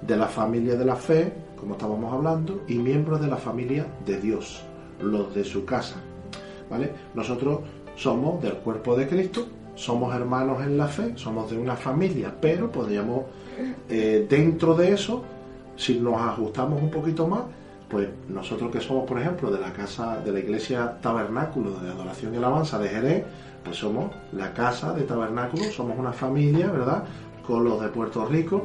S1: de la familia de la fe, como estábamos hablando, y miembros de la familia de Dios, los de su casa. ¿Vale? Nosotros somos del cuerpo de Cristo, somos hermanos en la fe, somos de una familia, pero podríamos, eh, dentro de eso, si nos ajustamos un poquito más, pues nosotros que somos, por ejemplo, de la casa, de la iglesia Tabernáculo de Adoración y Alabanza de Jerez, pues somos la casa de Tabernáculo, somos una familia, ¿verdad? Con los de Puerto Rico,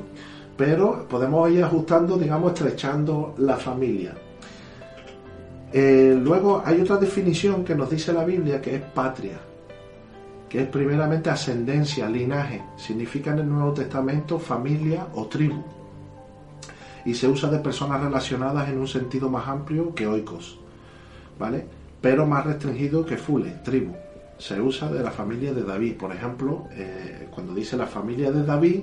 S1: pero podemos ir ajustando, digamos, estrechando la familia. Eh, luego hay otra definición que nos dice la Biblia que es patria, que es primeramente ascendencia, linaje, significa en el Nuevo Testamento familia o tribu, y se usa de personas relacionadas en un sentido más amplio que oikos, ¿vale? Pero más restringido que fule, tribu. Se usa de la familia de David, por ejemplo, eh, cuando dice la familia de David,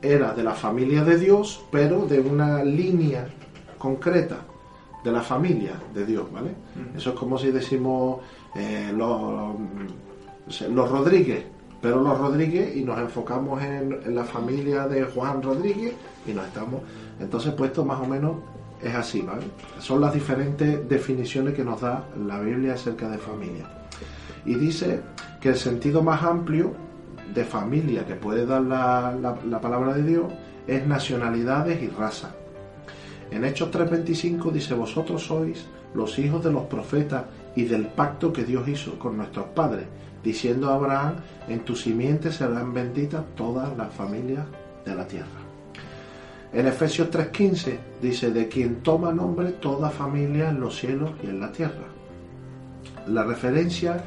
S1: era de la familia de Dios, pero de una línea concreta de la familia de Dios, ¿vale? Eso es como si decimos eh, los, los Rodríguez, pero los Rodríguez y nos enfocamos en, la familia de Juan Rodríguez y nos estamos... Entonces, pues esto más o menos es así, ¿vale? Son las diferentes definiciones que nos da la Biblia acerca de familia. Y dice que el sentido más amplio de familia que puede dar la, la, palabra de Dios es nacionalidades y raza. En Hechos 3:25 dice, vosotros sois los hijos de los profetas y del pacto que Dios hizo con nuestros padres, diciendo a Abraham, en tu simiente serán benditas todas las familias de la tierra. En Efesios 3:15 dice, de quien toma nombre toda familia en los cielos y en la tierra. La referencia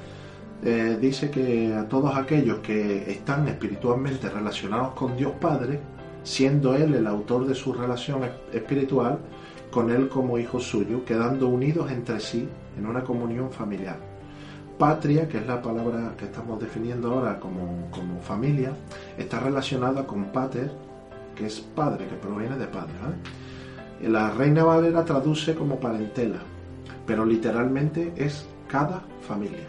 S1: eh, dice que a todos aquellos que están espiritualmente relacionados con Dios Padre, siendo Él el autor de su relación espiritual, con Él como hijo suyo, quedando unidos entre sí en una comunión familiar. Patria, que es la palabra que estamos definiendo ahora como, como familia, está relacionada con pater, que es padre, que proviene de padre. La Reina Valera traduce como parentela, pero literalmente es cada familia.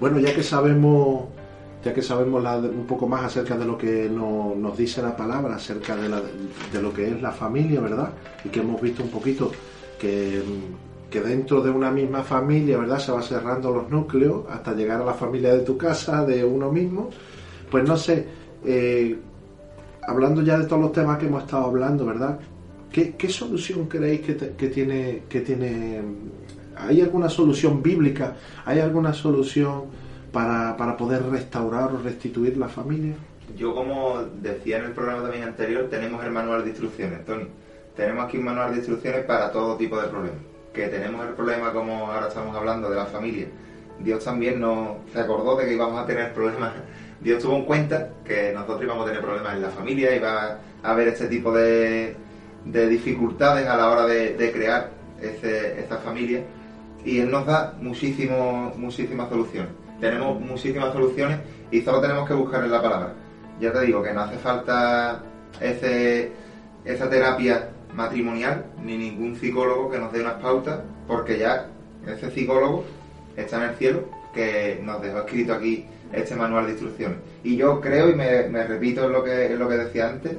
S1: Bueno, ya que sabemos, ya que sabemos un poco más acerca de lo que nos dice la palabra, acerca de, lo que es la familia, ¿verdad? Y que hemos visto un poquito que, dentro de una misma familia, ¿verdad? Se va cerrando los núcleos hasta llegar a la familia de tu casa, de uno mismo. Pues no sé, eh, hablando ya de todos los temas que hemos estado hablando, ¿verdad? ¿Qué, solución creéis que, tiene, ¿Hay alguna solución bíblica? ¿Hay alguna solución para, poder restaurar o restituir la familia?
S10: Yo, como decía en el programa también anterior, tenemos el manual de instrucciones, Tony. Tenemos aquí un manual de instrucciones para todo tipo de problemas. Que tenemos el problema, como ahora estamos hablando, de la familia. Dios también nos se acordó de que íbamos a tener problemas. Dios tuvo en cuenta que nosotros íbamos a tener problemas en la familia, iba a haber este tipo de, dificultades a la hora de, crear ese, esta familia y Él nos da muchísimo, muchísimas soluciones. Tenemos muchísimas soluciones y solo tenemos que buscar en la palabra. Ya te digo que no hace falta esa terapia matrimonial ni ningún psicólogo que nos dé unas pautas, porque ya ese psicólogo está en el cielo, que nos dejó escrito aquí este manual de instrucciones. Y yo creo, y me, repito en lo, que, lo que decía antes,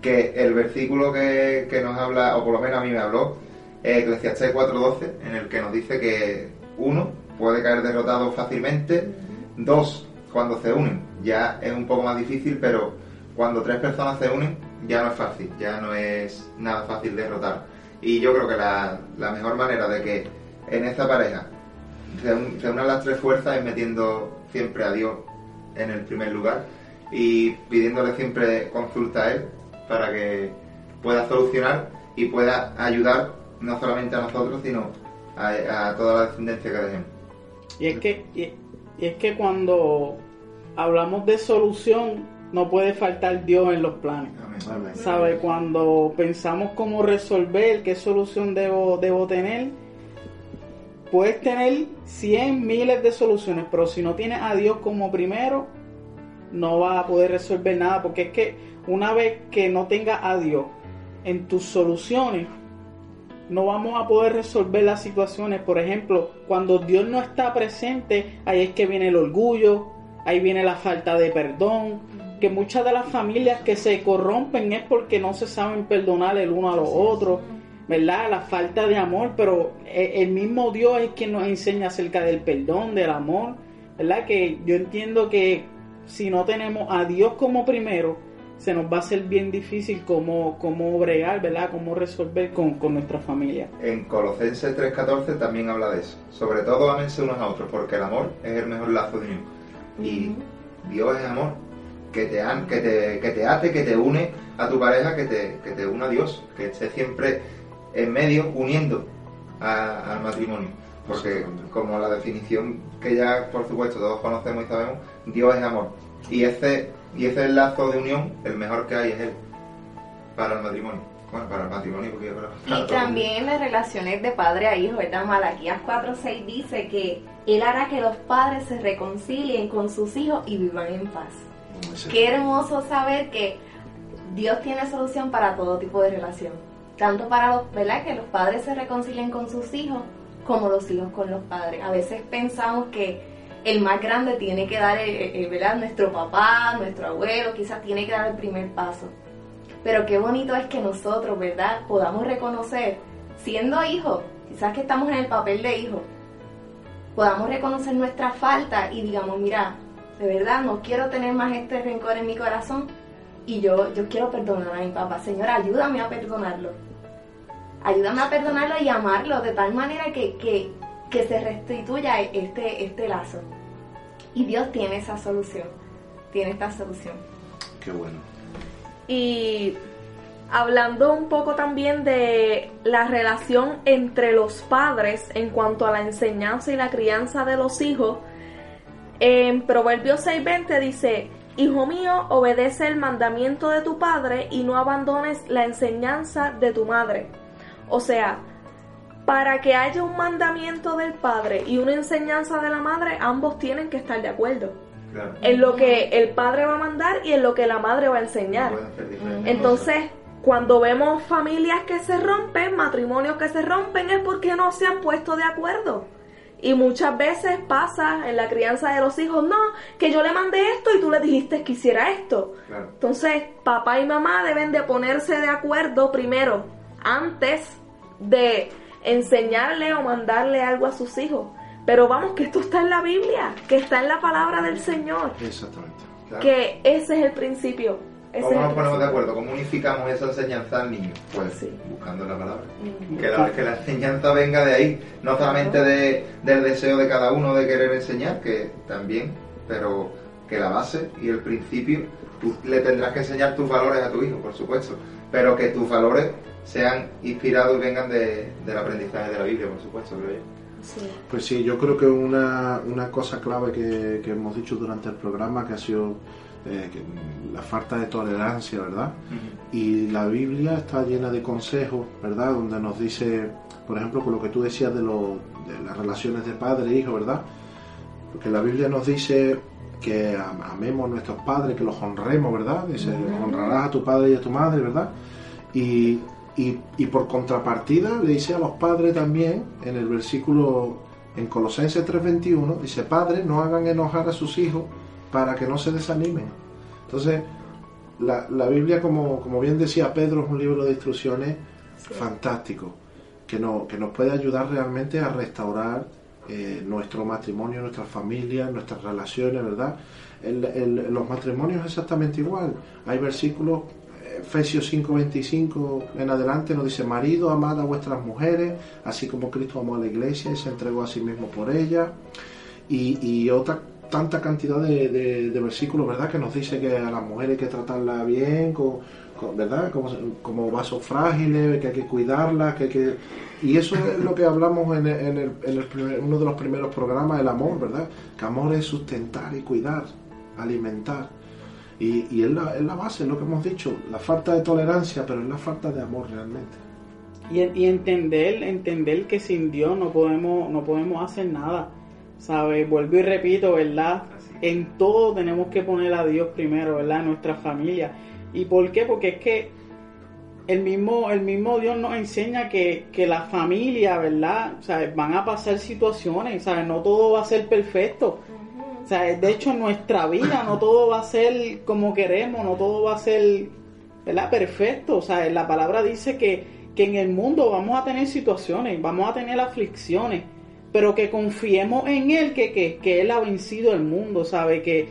S10: que el versículo que, que nos habla, o por lo menos a mí me habló, es Eclesiastes 4.12, en el que nos dice que uno puede caer derrotado fácilmente, dos, cuando se unen, ya es un poco más difícil, pero cuando tres personas se unen, ya no es fácil, ya no es nada fácil derrotar. Y yo creo que la, la mejor manera de que en esta pareja se, un- se unan las tres fuerzas es metiendo siempre a Dios en el primer lugar y pidiéndole siempre consulta a Él para que pueda solucionar y pueda ayudar no solamente a nosotros, sino a, a toda la descendencia que dejemos.
S3: Y es que, y, y es que cuando hablamos de solución, no puede faltar Dios en los planes. ¿Sabe? Cuando pensamos cómo resolver, qué solución debo, debo tener, puedes tener 100 miles de soluciones, pero si no tienes a Dios como primero, no vas a poder resolver nada, porque es que una vez que no tengas a Dios en tus soluciones, no vamos a poder resolver las situaciones. Por ejemplo, cuando Dios no está presente, ahí es que viene el orgullo, ahí viene la falta de perdón, que muchas de las familias que se corrompen es porque no se saben perdonar el uno a los otros, ¿verdad? La falta de amor, pero e- el mismo Dios es quien nos enseña acerca del perdón, del amor, ¿verdad? Que yo entiendo que si no tenemos a Dios como primero, se nos va a hacer bien difícil cómo, cómo bregar, ¿verdad? Cómo resolver con, con nuestra familia.
S10: En Colosenses 3.14 también habla de eso. Sobre todo ámense unos a otros, porque el amor es el mejor lazo de unión. Y Dios es amor, que te, an- que te, que te ate, que te une a tu pareja, que te, que te une a Dios, que esté siempre en medio uniendo a- al matrimonio. Porque como la definición que ya por supuesto todos conocemos y sabemos, Dios es amor. Y ese, y ese lazo de unión, el mejor que hay es Él, para el matrimonio. Bueno, para el matrimonio, porque yo creo
S2: Y también en las relaciones de padre a hijo, ¿verdad? Malaquías 4.6 dice que Él hará que los padres se reconcilien con sus hijos y vivan en paz. Qué hermoso saber que Dios tiene solución para todo tipo de relación. Tanto para los, ¿verdad? Que los padres se reconcilien con sus hijos, como los hijos con los padres. A veces pensamos que el más grande tiene que dar, el- el- ¿verdad? Nuestro papá, nuestro abuelo, quizás tiene que dar el primer paso. Pero qué bonito es que nosotros, ¿verdad? Podamos reconocer, siendo hijos, quizás que estamos en el papel de hijo, podamos reconocer nuestra falta y digamos, mira, de verdad no quiero tener más este rencor en mi corazón y yo, yo quiero perdonar a mi papá. Señor, ayúdame a perdonarlo. Ayúdame a perdonarlo y amarlo de tal manera que, que, que se restituya este, este lazo. Y Dios tiene esa solución, tiene esta solución.
S1: Qué bueno.
S12: Y hablando un poco también de la relación entre los padres en cuanto a la enseñanza y la crianza de los hijos, en Proverbios 6:20 dice, Hijo mío, obedece el mandamiento de tu padre y no abandones la enseñanza de tu madre. O sea, para que haya un mandamiento del padre y una enseñanza de la madre, ambos tienen que estar de acuerdo
S10: Claro.
S12: en lo que el padre va a mandar y en lo que la madre va a enseñar. Entonces, cuando vemos familias que se rompen, matrimonios que se rompen, es porque no se han puesto de acuerdo. Y muchas veces pasa en la crianza de los hijos, no, que yo le mandé esto y tú le dijiste que hiciera esto.
S10: Claro.
S12: Entonces, papá y mamá deben de ponerse de acuerdo primero, antes de enseñarle o mandarle algo a sus hijos. Pero vamos, que esto está en la Biblia, que está en la palabra del Señor,
S1: Exactamente.
S10: Claro.
S12: que ese es el principio. Ese
S10: ¿Cómo nos ponemos de acuerdo? ¿Cómo unificamos esa enseñanza al niño? Pues buscando la palabra.
S12: Mm.
S10: Que la, que la enseñanza venga de ahí, no solamente de, del deseo de cada uno de querer enseñar, que también, pero que la base y el principio, tú le tendrás que enseñar tus valores a tu hijo, por supuesto, pero que tus valores sean inspirados y vengan de, del aprendizaje de la Biblia, por supuesto, creo yo.
S1: Pues sí, yo creo que una, una cosa clave que, que hemos dicho durante el programa que ha sido eh, que la falta de tolerancia, ¿verdad? Y la Biblia está llena de consejos, ¿verdad? Donde nos dice, por ejemplo, con lo que tú decías de, lo- de las relaciones de padre e hijo, ¿verdad? Porque la Biblia nos dice que am- amemos a nuestros padres, que los honremos, ¿verdad? Dice, honrarás a tu padre y a tu madre, ¿verdad? Y, y, y por contrapartida le dice a los padres también, en el versículo en Colosenses 3:21 dice, padres, no hagan enojar a sus hijos para que no se desanimen. Entonces, la, la Biblia, como, como bien decía Pedro, es un libro de instrucciones fantástico, que, no, que nos puede ayudar realmente a restaurar eh, nuestro matrimonio, nuestra familia, nuestras relaciones, ¿verdad? El- los matrimonios es exactamente igual. Hay versículos, Efesios 5:25 en adelante nos dice, marido, amad a vuestras mujeres, así como Cristo amó a la iglesia y se entregó a sí mismo por ella. Y, y otra tanta cantidad de, versículos, ¿verdad? Que nos dice que a las mujeres hay que tratarla bien, con- ¿verdad? Como, como vasos frágiles, que hay que cuidarlas, que hay que... Y eso es lo que hablamos en, el- en el- en el primer- uno de los primeros programas, el amor, ¿verdad? Que amor es sustentar y cuidar, alimentar. Y, y es, la, es la base, es lo que hemos dicho, la falta de tolerancia, pero es la falta de amor realmente.
S3: Y, y entender, entender que sin Dios no podemos, no podemos hacer nada. ¿Sabes? Vuelvo y repito, ¿verdad? En todo tenemos que poner a Dios primero, ¿verdad? En nuestra familia. ¿Y por qué? Porque es que el mismo, el mismo Dios nos enseña que, que la familia, ¿verdad? ¿Sabes? Van a pasar situaciones, ¿sabes? No todo va a ser perfecto. O sea, de hecho, en nuestra vida no todo va a ser como queremos, no todo va a ser ¿verdad? perfecto. O sea, la palabra dice que, que en el mundo vamos a tener situaciones, vamos a tener aflicciones, pero que confiemos en Él, que, que, que Él ha vencido el mundo, ¿sabe? Que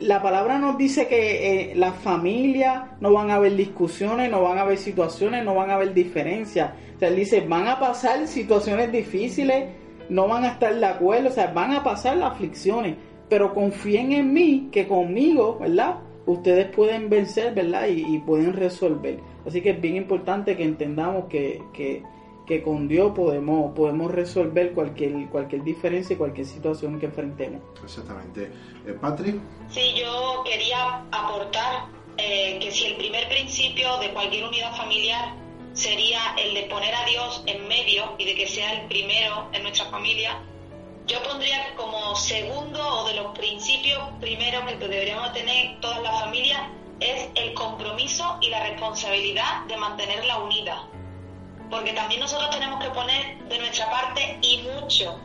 S3: la palabra nos dice que eh, las familias no van a haber discusiones, no van a haber situaciones, no van a haber diferencias. O sea, Él dice, van a pasar situaciones difíciles, no van a estar de acuerdo, o sea, van a pasar las aflicciones, pero confíen en mí, que conmigo, ¿verdad? Ustedes pueden vencer, ¿verdad? Y, y pueden resolver. Así que es bien importante que entendamos que, que, que con Dios podemos, podemos resolver cualquier, cualquier diferencia y cualquier situación que enfrentemos.
S1: Exactamente. Eh, Patrick,
S11: Sí, yo quería aportar eh, que si el primer principio de cualquier unidad familiar sería el de poner a Dios en medio y de que sea el primero en nuestra familia, yo pondría como segundo o de los principios primeros que deberíamos tener todas las familias es el compromiso y la responsabilidad de mantenerla unida. Porque también nosotros tenemos que poner de nuestra parte y mucho.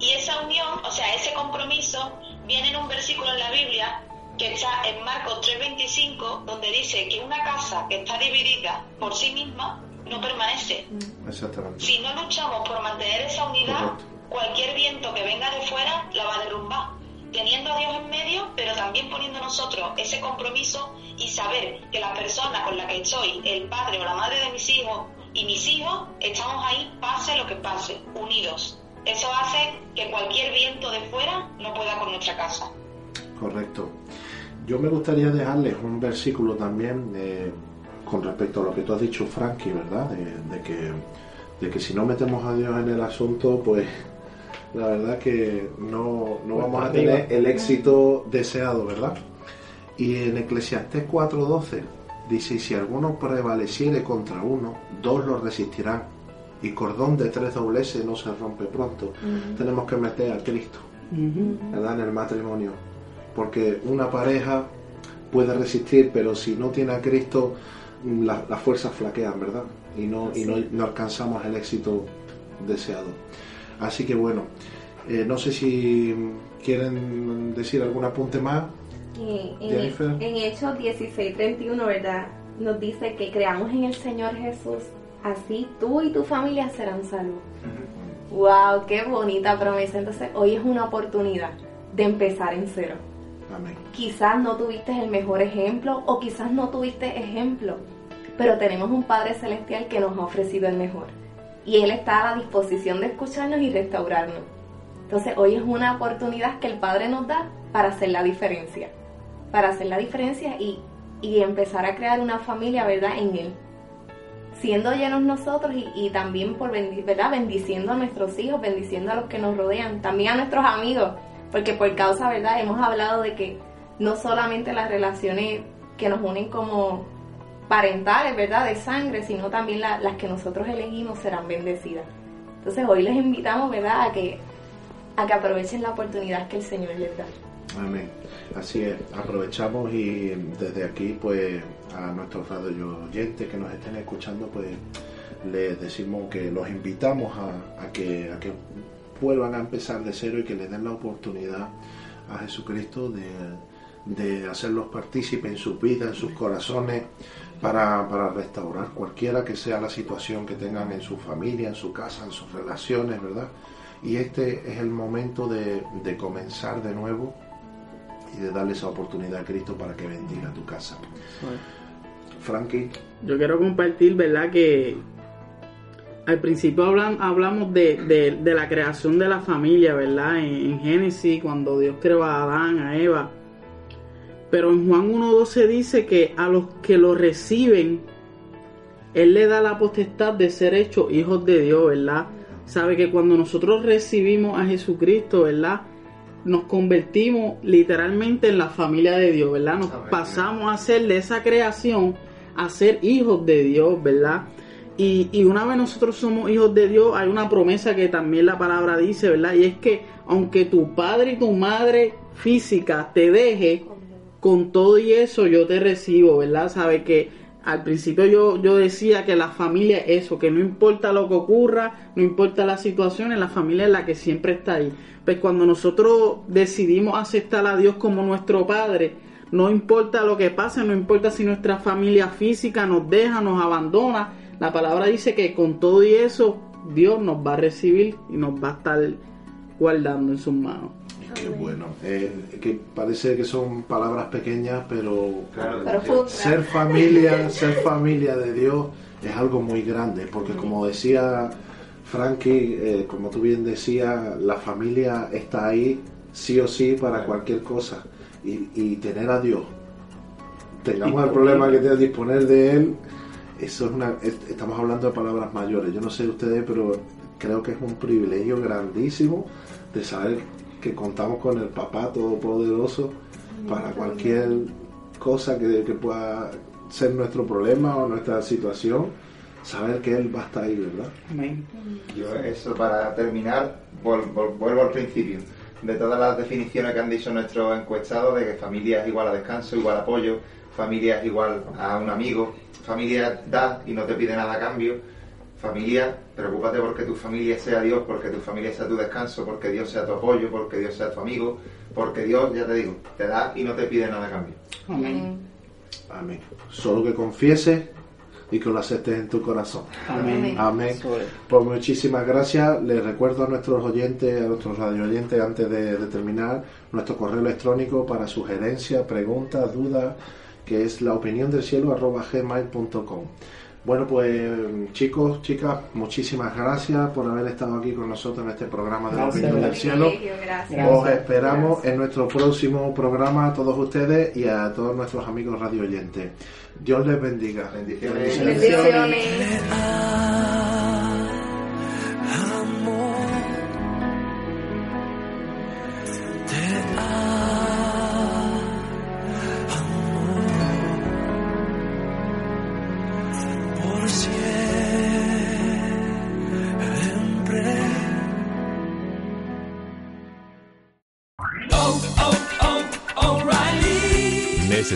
S11: Y esa unión, o sea, ese compromiso, viene en un versículo en la Biblia que está en Marcos 3:25, donde dice que una casa que está dividida por sí misma no permanece.
S1: exactamente.
S11: Si no luchamos por mantener esa unidad, cualquier viento que venga de fuera la va a derrumbar. Teniendo a Dios en medio, pero también poniendo nosotros ese compromiso y saber que la persona con la que estoy, el padre o la madre de mis hijos y mis hijos, estamos ahí, pase lo que pase, unidos. Eso hace que cualquier viento de fuera no pueda con nuestra casa.
S1: Correcto. Yo me gustaría dejarles un versículo también eh, con respecto a lo que tú has dicho, Frankie, ¿verdad? De, de que, de que si no metemos a Dios en el asunto, pues la verdad que no, no
S3: Pues
S1: vamos a tener el éxito deseado, ¿verdad? Y en Eclesiastés 4:12 dice, y si alguno prevaleciere contra uno, dos lo resistirán, y cordón de tres dobleces no se rompe pronto. Tenemos que meter a Cristo, ¿verdad? En el matrimonio. Porque una pareja puede resistir, pero si no tiene a Cristo, mm, la- las fuerzas flaquean, ¿verdad? Y no, y no, no alcanzamos el éxito deseado. Así que bueno, eh, no sé si quieren decir algún apunte más.
S2: En, Hechos 16:31, ¿verdad? Nos dice que creamos en el Señor Jesús, así tú y tu familia serán salvos. ¡Wow! ¡Qué bonita promesa! Entonces, hoy es una oportunidad de empezar en cero.
S1: Amén.
S2: Quizás no tuviste el mejor ejemplo o quizás no tuviste ejemplo, pero tenemos un Padre Celestial que nos ha ofrecido el mejor. Y Él está a la disposición de escucharnos y restaurarnos. Entonces hoy es una oportunidad que el Padre nos da para hacer la diferencia. Para hacer la diferencia y, y empezar a crear una familia, ¿verdad? En Él. Siendo llenos nosotros y, y también por ¿verdad? bendiciendo a nuestros hijos, bendiciendo a los que nos rodean, también a nuestros amigos, porque por causa, ¿verdad? Hemos hablado de que no solamente las relaciones que nos unen como parentales, ¿verdad? De sangre, sino también la- las que nosotros elegimos serán bendecidas. Entonces hoy les invitamos, ¿verdad? A que, a que aprovechen la oportunidad que el Señor les da.
S1: Amén. Así es, aprovechamos y desde aquí, pues, a nuestros radio oyentes que nos estén escuchando, pues, les decimos que los invitamos a, que vuelvan a empezar de cero y que le den la oportunidad a Jesucristo de, de hacerlos partícipes en sus vidas, en sus corazones, para, para, restaurar cualquiera que sea la situación que tengan en su familia, en su casa, en sus relaciones, ¿verdad? Y este es el momento de, de comenzar de nuevo y de darle esa oportunidad a Cristo para que bendiga tu casa. Frankie.
S3: Yo quiero compartir, ¿verdad? Que al principio hablan, hablamos de, de, la creación de la familia, ¿verdad? En, en, Génesis, cuando Dios creó a Adán, a Eva. Pero en Juan 1.12 dice que a los que lo reciben, Él le da la potestad de ser hechos hijos de Dios, ¿verdad? Sabe que cuando nosotros recibimos a Jesucristo, ¿verdad? Nos convertimos literalmente en la familia de Dios, ¿verdad? Nos pasamos a ser de esa creación a ser hijos de Dios, ¿verdad? Y, y, una vez nosotros somos hijos de Dios, hay una promesa que también la palabra dice, ¿verdad? Y es que aunque tu padre y tu madre física te deje, con todo y eso yo te recibo, ¿verdad? Sabe que al principio yo, yo decía que la familia es eso, que no importa lo que ocurra, no importa la situación, la familia es la que siempre está ahí. Pues cuando nosotros decidimos aceptar a Dios como nuestro Padre, no importa lo que pase, no importa si nuestra familia física nos deja, nos abandona, la palabra dice que con todo y eso Dios nos va a recibir y nos va a estar guardando en sus manos.
S1: Qué bueno. Eh, que parece que son palabras pequeñas, pero, ser familia, ser familia de Dios es algo muy grande, porque como decía Frankie, eh, como tú bien decías, la familia está ahí sí o sí para cualquier cosa y, tener a Dios. Tengamos el problema que de disponer de Él, eso es una. Estamos hablando de palabras mayores. Yo no sé ustedes, pero creo que es un privilegio grandísimo de saber que contamos con el Papá Todopoderoso para cualquier cosa que, pueda ser nuestro problema o nuestra situación, saber que Él va a estar ahí, ¿verdad?
S10: Yo eso para terminar, vuelvo al principio. De todas las definiciones que han dicho nuestros encuestados, de que familia es igual a descanso, igual a apoyo, familia es igual a un amigo, familia da y no te pide nada a cambio, Familia, preocúpate porque tu familia sea Dios, porque tu familia sea tu descanso, porque Dios sea tu apoyo, porque Dios sea tu amigo, porque Dios, ya te digo, te da y no te pide nada a cambio.
S1: Amén. Amén. Solo que confieses y que lo aceptes en tu corazón.
S3: Amén.
S1: Amén. Pues muchísimas gracias. Les recuerdo a nuestros oyentes, a nuestros radio oyentes, antes de, terminar, nuestro correo electrónico para sugerencias, preguntas, dudas, que es la opinión del cielo gmail.com. Bueno, pues chicos, chicas, muchísimas gracias por haber estado aquí con nosotros en este programa de la opinión del cielo. Os esperamos en nuestro próximo programa a todos ustedes y a todos nuestros amigos radio oyentes. Dios les bendiga.
S10: Bendiciones.
S12: Bendiciones.